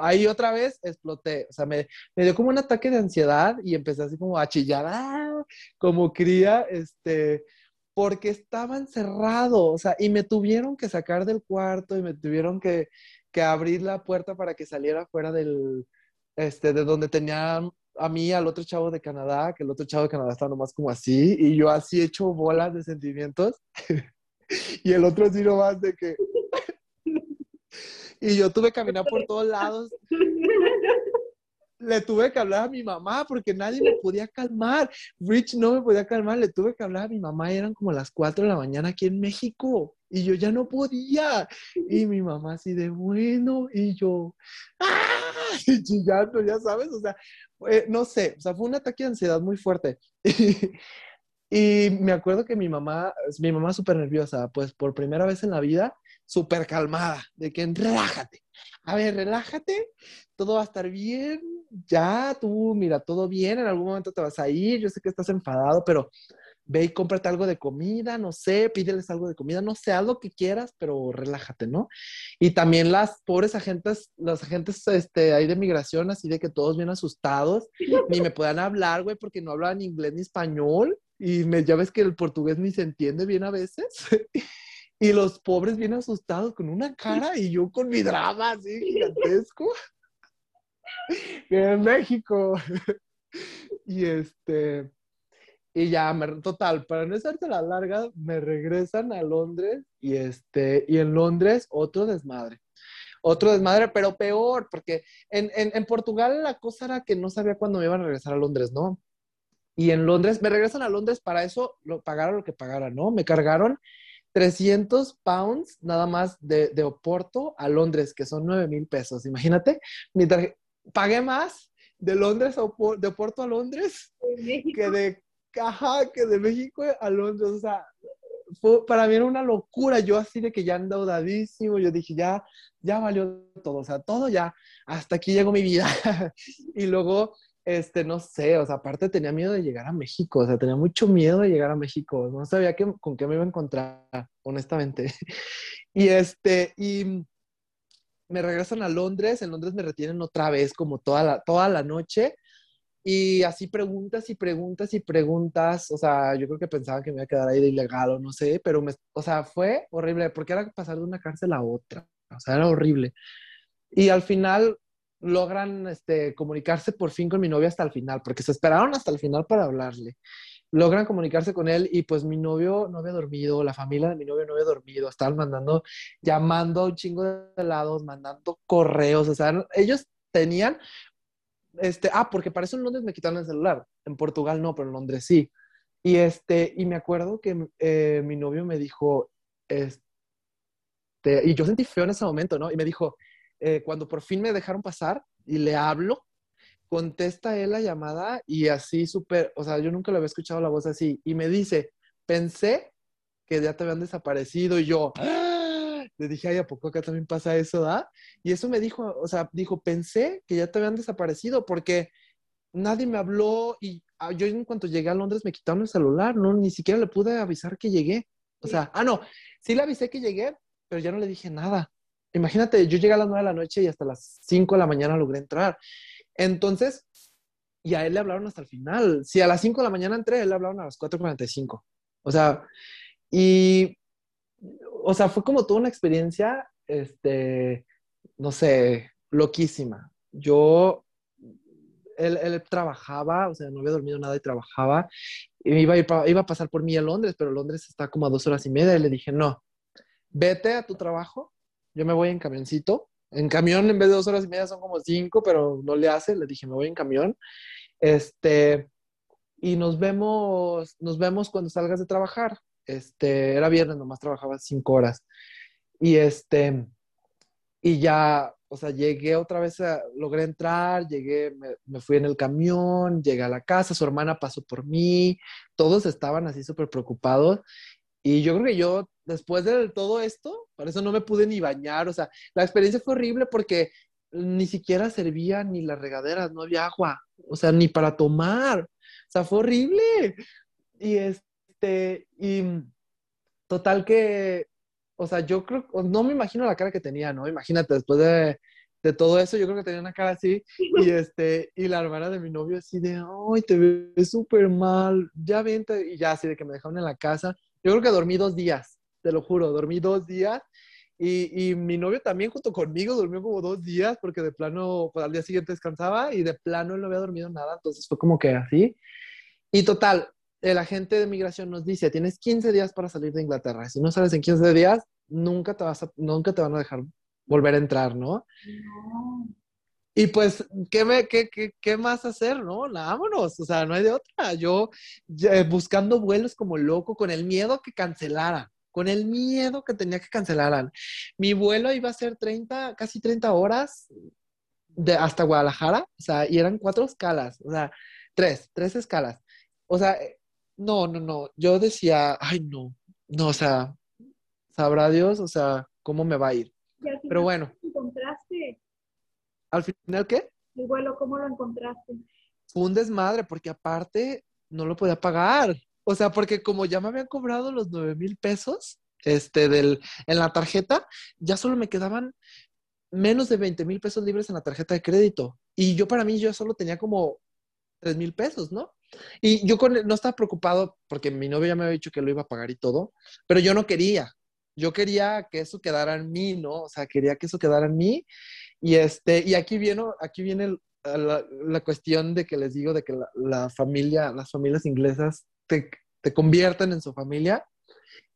ahí otra vez exploté, o sea, me, me, dio como un ataque de ansiedad y empecé así como a chillar, ¡ah! como cría, este, porque estaba encerrado, o sea, y me tuvieron que sacar del cuarto y me tuvieron que, que abrir la puerta para que saliera fuera del, este, de donde tenía a mí, al otro chavo de Canadá, que el otro chavo de Canadá estaba nomás como así, y yo así hecho bolas de sentimientos, [LAUGHS] y el otro así nomás de que, [LAUGHS] y yo tuve que caminar por todos lados. Le tuve que hablar a mi mamá porque nadie me podía calmar. Rich no me podía calmar. Le tuve que hablar a mi mamá. eran como las 4 de la mañana aquí en México. Y yo ya no podía. Y mi mamá así de bueno. Y yo, ¡ah! [LAUGHS] Y chillando, ya sabes. O sea, no sé. O sea, fue un ataque de ansiedad muy fuerte. [LAUGHS] Y, me acuerdo que mi mamá, mi mamá súper nerviosa, pues por primera vez en la vida, súper calmada, de que relájate. A ver, relájate, todo va a estar bien, ya tú, mira, todo bien, en algún momento te vas a ir, yo sé que estás enfadado, pero ve y cómprate algo de comida, no sé, pídeles algo de comida, no sé, haz lo que quieras, pero relájate, ¿no? Y también las pobres agentes, los agentes este, ahí de migración, así de que todos bien asustados, ni me puedan hablar, güey, porque no hablan inglés ni español, y me, ya ves que el portugués ni se entiende bien a veces. [LAUGHS] Y los pobres bien asustados con una cara y yo con mi drama así gigantesco. [LAUGHS] en México. [LAUGHS] Y este, y ya, total, para no hacerte la larga, me regresan a Londres y este, y en Londres otro desmadre. Otro desmadre, pero peor, porque en, en, en Portugal la cosa era que no sabía cuándo me iban a regresar a Londres, ¿no? Y en Londres, me regresan a Londres para eso, lo pagara lo que pagara, ¿no? Me cargaron 300 pounds nada más de, de Oporto a Londres, que son 9 mil pesos. Imagínate, pagué más de Londres a de Oporto a Londres que de caja que de México a Londres. O sea, fue, para mí era una locura. Yo así de que ya endeudadísimo, yo dije, ya, ya valió todo. O sea, todo ya, hasta aquí llegó mi vida. [LAUGHS] y luego este, no sé, o sea, aparte tenía miedo de llegar a México, o sea, tenía mucho miedo de llegar a México, no sabía qué, con qué me iba a encontrar, honestamente. [LAUGHS] Y este, y me regresan a Londres, en Londres me retienen otra vez como toda la, toda la noche, y así preguntas y preguntas y preguntas, o sea, yo creo que pensaban que me iba a quedar ahí de ilegal o no sé, pero me, o sea, fue horrible, porque era pasar de una cárcel a otra, o sea, era horrible. Y al final logran este, comunicarse por fin con mi novio hasta el final, porque se esperaron hasta el final para hablarle. Logran comunicarse con él y pues mi novio no había dormido, la familia de mi novio no había dormido, estaban mandando, llamando a un chingo de lados, mandando correos, o sea, ellos tenían, este, ah, porque para eso en Londres me quitaron el celular, en Portugal no, pero en Londres sí. Y este, y me acuerdo que eh, mi novio me dijo, este, y yo sentí feo en ese momento, ¿no? Y me dijo, eh, cuando por fin me dejaron pasar y le hablo, contesta él la llamada y así súper, o sea, yo nunca le había escuchado la voz así, y me dice, pensé que ya te habían desaparecido y yo, ¡Ah! Le dije, ay, ¿a poco acá también pasa eso, da? Y eso me dijo, o sea, dijo, pensé que ya te habían desaparecido porque nadie me habló y ah, yo en cuanto llegué a Londres me quitaron el celular, no, ni siquiera le pude avisar que llegué. O sea, ah, no, sí le avisé que llegué, pero ya no le dije nada. Imagínate, yo llegué a las 9 de la noche y hasta las 5 de la mañana logré entrar. Entonces, y a él le hablaron hasta el final. Si a las 5 de la mañana entré, él le hablaron a las 4.45. O sea, y, o sea, fue como toda una experiencia, este, no sé, loquísima. Yo, él, él trabajaba, o sea, no había dormido nada y trabajaba. Y iba a, iba a pasar por mí a Londres, pero Londres está como a dos horas y media. Y le dije, no, vete a tu trabajo, yo me voy en camioncito. En camión, en vez de dos horas y media, son como cinco, pero no le hace. Le dije, me voy en camión. Este, y nos vemos, nos vemos cuando salgas de trabajar. Este, era viernes, nomás trabajaba cinco horas. Y este, y ya, o sea, llegué otra vez, logré entrar, llegué, me, fui en el camión, llegué a la casa, su hermana pasó por mí, todos estaban así súper preocupados. Y yo creo que yo, después de todo esto, por eso no me pude ni bañar, o sea, la experiencia fue horrible porque ni siquiera servía ni las regaderas, no había agua, o sea, ni para tomar, o sea, fue horrible. Y este, y total que, o sea, yo creo, no me imagino la cara que tenía, ¿no? Imagínate, después de, de todo eso, yo creo que tenía una cara así, y este, y la hermana de mi novio así de, ay, te ves súper mal, ya vente, y ya así de que me dejaron en la casa, yo creo que dormí dos días, te lo juro, dormí dos días. Y, y, mi novio también junto conmigo durmió como dos días porque de plano, pues al día siguiente descansaba y de plano no había dormido nada, entonces fue como que así. Y total, el agente de migración nos dice, tienes 15 días para salir de Inglaterra. Si no sales en 15 días, nunca te, vas a, nunca te van a dejar volver a entrar, ¿no? no. Y pues, ¿qué, me, qué, qué, qué, más hacer, no? Vámonos, o sea, no hay de otra. Yo buscando vuelos como loco, con el miedo que cancelaran, con el miedo que tenía que cancelaran. Mi vuelo iba a ser 30, casi 30 horas de, hasta Guadalajara, o sea, y eran cuatro escalas, o sea, tres, tres escalas. O sea, no, no, no, yo decía, ay, no, no, o sea, sabrá Dios, o sea, cómo me va a ir. Pero bueno. encontraste? ¿Al final qué? El vuelo, ¿cómo lo encontraste? Fue un desmadre, porque aparte no lo podía pagar. O sea, porque como ya me habían cobrado los 9 mil pesos este, del, en la tarjeta, ya solo me quedaban menos de 20 mil pesos libres en la tarjeta de crédito. Y yo para mí, yo solo tenía como 3 mil pesos, ¿no? Y yo con, no estaba preocupado porque mi novio ya me había dicho que lo iba a pagar y todo, pero yo no quería. Yo quería que eso quedara en mí, ¿no? O sea, quería que eso quedara en mí y, este, y aquí viene, aquí viene la, la cuestión de que les digo de que la, la familia, las familias inglesas te, te, convierten en su familia.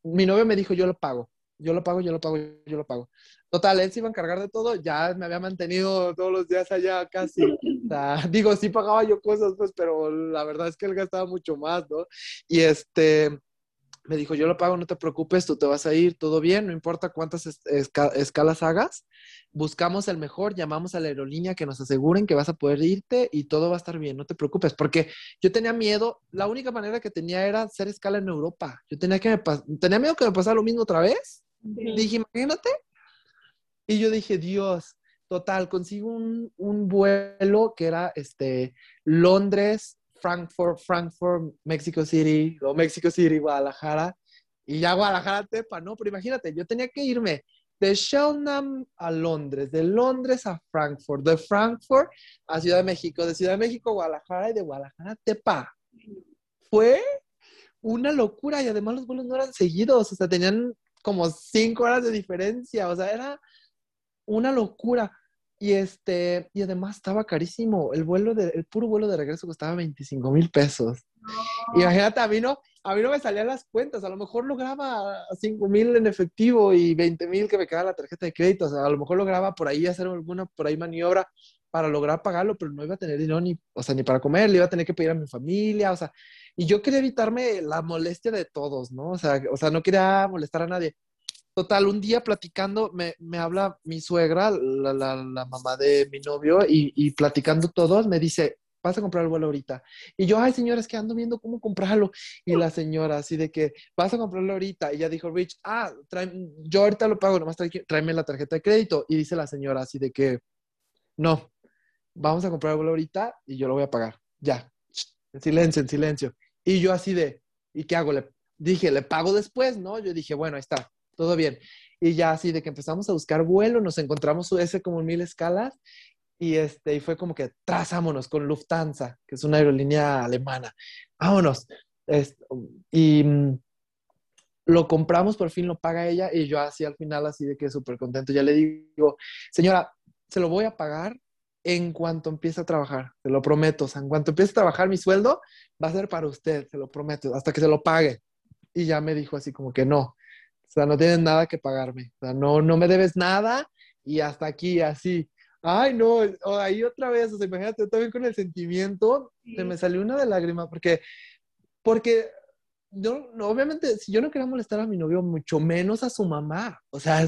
Mi novio me dijo, yo lo pago, yo lo pago, yo lo pago, yo lo pago. Total, él se iba a encargar de todo, ya me había mantenido todos los días allá casi. O sea, [LAUGHS] digo, sí pagaba yo cosas, pues, pero la verdad es que él gastaba mucho más, ¿no? Y este, me dijo, yo lo pago, no te preocupes, tú te vas a ir, todo bien, no importa cuántas esca escalas hagas, buscamos el mejor, llamamos a la aerolínea que nos aseguren que vas a poder irte y todo va a estar bien, no te preocupes, porque yo tenía miedo, la única manera que tenía era hacer escala en Europa, yo tenía que me tenía miedo que me pasara lo mismo otra vez, sí. dije, imagínate, y yo dije, Dios, total, consigo un, vuelo que era este, Londres, Frankfurt, Frankfurt, Mexico City, o Mexico City, Guadalajara, y ya Guadalajara, Tepa, ¿no? Pero imagínate, yo tenía que irme de Cheltenham a Londres, de Londres a Frankfurt, de Frankfurt a Ciudad de México, de Ciudad de México a Guadalajara y de Guadalajara a Tepa. Fue una locura y además los vuelos no eran seguidos, o sea, tenían como cinco horas de diferencia, o sea, era una locura. Y este, y además estaba carísimo. El vuelo de, el puro vuelo de regreso costaba 25 mil pesos. No. Imagínate, a mí no, a mí no me salían las cuentas. A lo mejor lograba 5 mil en efectivo y 20 mil que me quedaba la tarjeta de crédito. O sea, a lo mejor lograba por ahí hacer alguna por ahí maniobra. para lograr pagarlo, pero no iba a tener dinero ni, o sea, ni para comer, le iba a tener que pedir a mi familia, o sea, y yo quería evitarme la molestia de todos, ¿no? O sea, o sea no quería molestar a nadie. Total, un día platicando, me, me habla mi suegra, la, la, la mamá de mi novio, y, y, platicando todos, me dice, vas a comprar el vuelo ahorita. Y yo, ay, señora, es que ando viendo cómo comprarlo. Y la señora, así de que, vas a comprarlo ahorita. Y ella dijo, Rich, ah, yo ahorita lo pago, nomás tráeme la tarjeta de crédito. Y dice la señora, así de que, no, vamos a comprar el vuelo ahorita y yo lo voy a pagar. Ya, en silencio, en silencio. Y yo así de, ¿y qué hago? Le dije, le pago después, ¿no? Yo dije, bueno, ahí está, todo bien. Y ya así de que empezamos a buscar vuelo, nos encontramos ese como mil escalas y, este, y fue como que trazámonos con Lufthansa, que es una aerolínea alemana. Vámonos. y mm, lo compramos, por fin lo paga ella y yo así al final así de que súper contento. Ya le digo, señora, se lo voy a pagar en cuanto empiece a trabajar, se lo prometo. O sea, en cuanto empiece a trabajar mi sueldo, va a ser para usted, se lo prometo, hasta que se lo pague. Y ya me dijo así como que no, o sea, no tienes nada que pagarme, o sea, no, no me debes nada y hasta aquí, así. Ay, no, ahí otra vez, o sea, imagínate, también con el sentimiento, se me salió una de lágrimas, porque, porque yo, no, obviamente, si yo no quería molestar a mi novio, mucho menos a su mamá, o sea,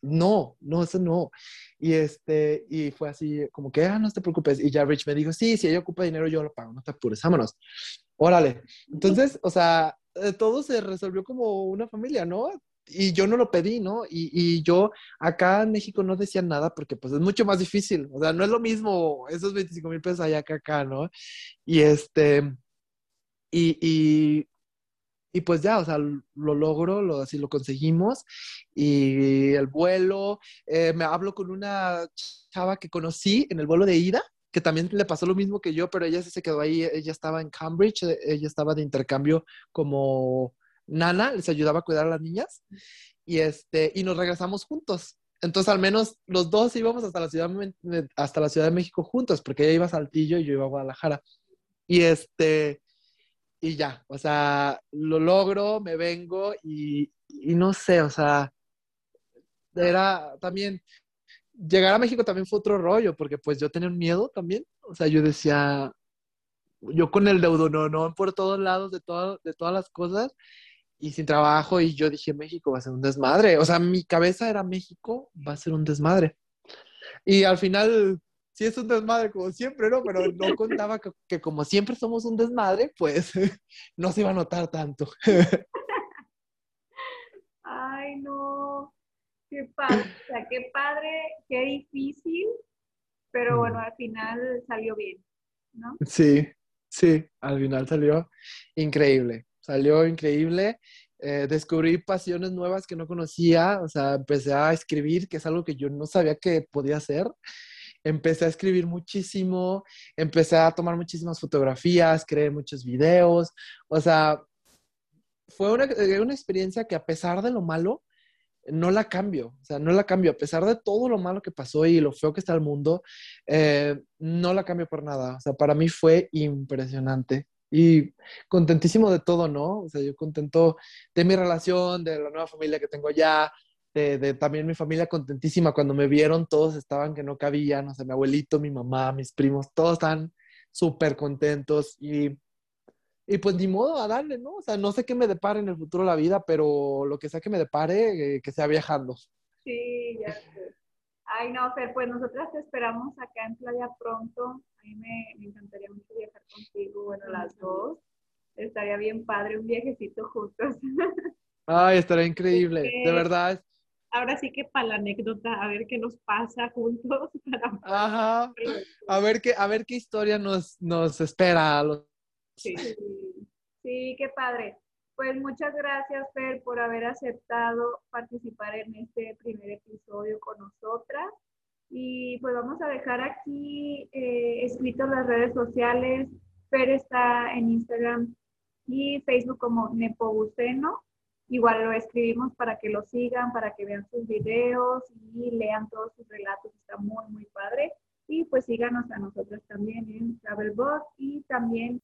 no, no, eso no. Y este, y fue así, como que, ah, no te preocupes. Y ya Rich me dijo, sí, si ella ocupa dinero, yo lo pago, no te apures, vámonos. Órale. Entonces, o sea, eh, todo se resolvió como una familia, ¿no? Y yo no lo pedí, ¿no? Y, y, yo acá en México no decía nada porque pues es mucho más difícil, o sea, no es lo mismo esos 25 mil pesos allá que acá, ¿no? Y este, y, y, pues ya, o sea, lo logro, lo, así lo conseguimos, y el vuelo, eh, me hablo con una chava que conocí en el vuelo de ida, que también le pasó lo mismo que yo, pero ella se quedó ahí, ella estaba en Cambridge, ella estaba de intercambio como nana, les ayudaba a cuidar a las niñas y, este, y nos regresamos juntos. Entonces, al menos los dos íbamos hasta la, ciudad, hasta la Ciudad de México juntos, porque ella iba a Saltillo y yo iba a Guadalajara. Y este, y ya, o sea, lo logro, me vengo y, y no sé, o sea, era también, llegar a México también fue otro rollo, porque pues yo tenía un miedo también, o sea, yo decía, yo con el deudo, no, no, por todos lados de, todo, de todas las cosas, y sin trabajo y yo dije, México va a ser un desmadre. O sea, mi cabeza era México va a ser un desmadre. Y al final, sí es un desmadre como siempre, ¿no? Pero no [LAUGHS] contaba que, como siempre somos un desmadre, pues [LAUGHS] no se iba a notar tanto. [LAUGHS] Ay, no. Qué padre, o sea, qué padre, qué difícil, pero bueno, al final salió bien, ¿no? Sí, sí, al final salió increíble salió increíble. Eh, descubrí pasiones nuevas que no conocía, o sea, empecé a escribir, que es algo que yo no sabía que podía hacer. Empecé a escribir muchísimo, empecé a tomar muchísimas fotografías, creé muchos videos, o sea, fue una, eh, una experiencia que a pesar de lo malo, no la cambio, o sea, no la cambio, a pesar de todo lo malo que pasó y lo feo que está el mundo, eh, no la cambio por nada, o sea, para mí fue impresionante, y contentísimo de todo, ¿no? O sea, yo contento de mi relación, de la nueva familia que tengo ya, de, también mi familia contentísima. Cuando me vieron, todos estaban que no cabían, o sea, mi abuelito, mi mamá, mis primos, todos están súper contentos y, y pues ni modo a darle, ¿no? O sea, no sé qué me depare en el futuro la vida, pero lo que sea que me depare, eh, que sea viajando. Sí, ya sé. Ay, no, Fer, pues nosotras te esperamos acá en Playa pronto. A mí me, encantaría mucho viajar contigo, bueno, las dos. Estaría bien padre un viajecito juntos. [LAUGHS] Ay, estaría increíble, de verdad. Ahora sí que para la anécdota, a ver qué nos pasa juntos. [LAUGHS] Ajá. A ver qué, a ver qué historia nos, nos espera. Sí, sí, qué padre. Pues muchas gracias, Fer, por haber aceptado participar en este primer episodio con nosotras. Y pues vamos a dejar aquí eh, escritos las redes sociales. Fer está en Instagram y Facebook como Nepobuceno. Igual lo escribimos para que lo sigan, para que vean sus videos y lean todos sus relatos. Está muy, muy padre. Y pues síganos a nosotros también en Travelbox y también...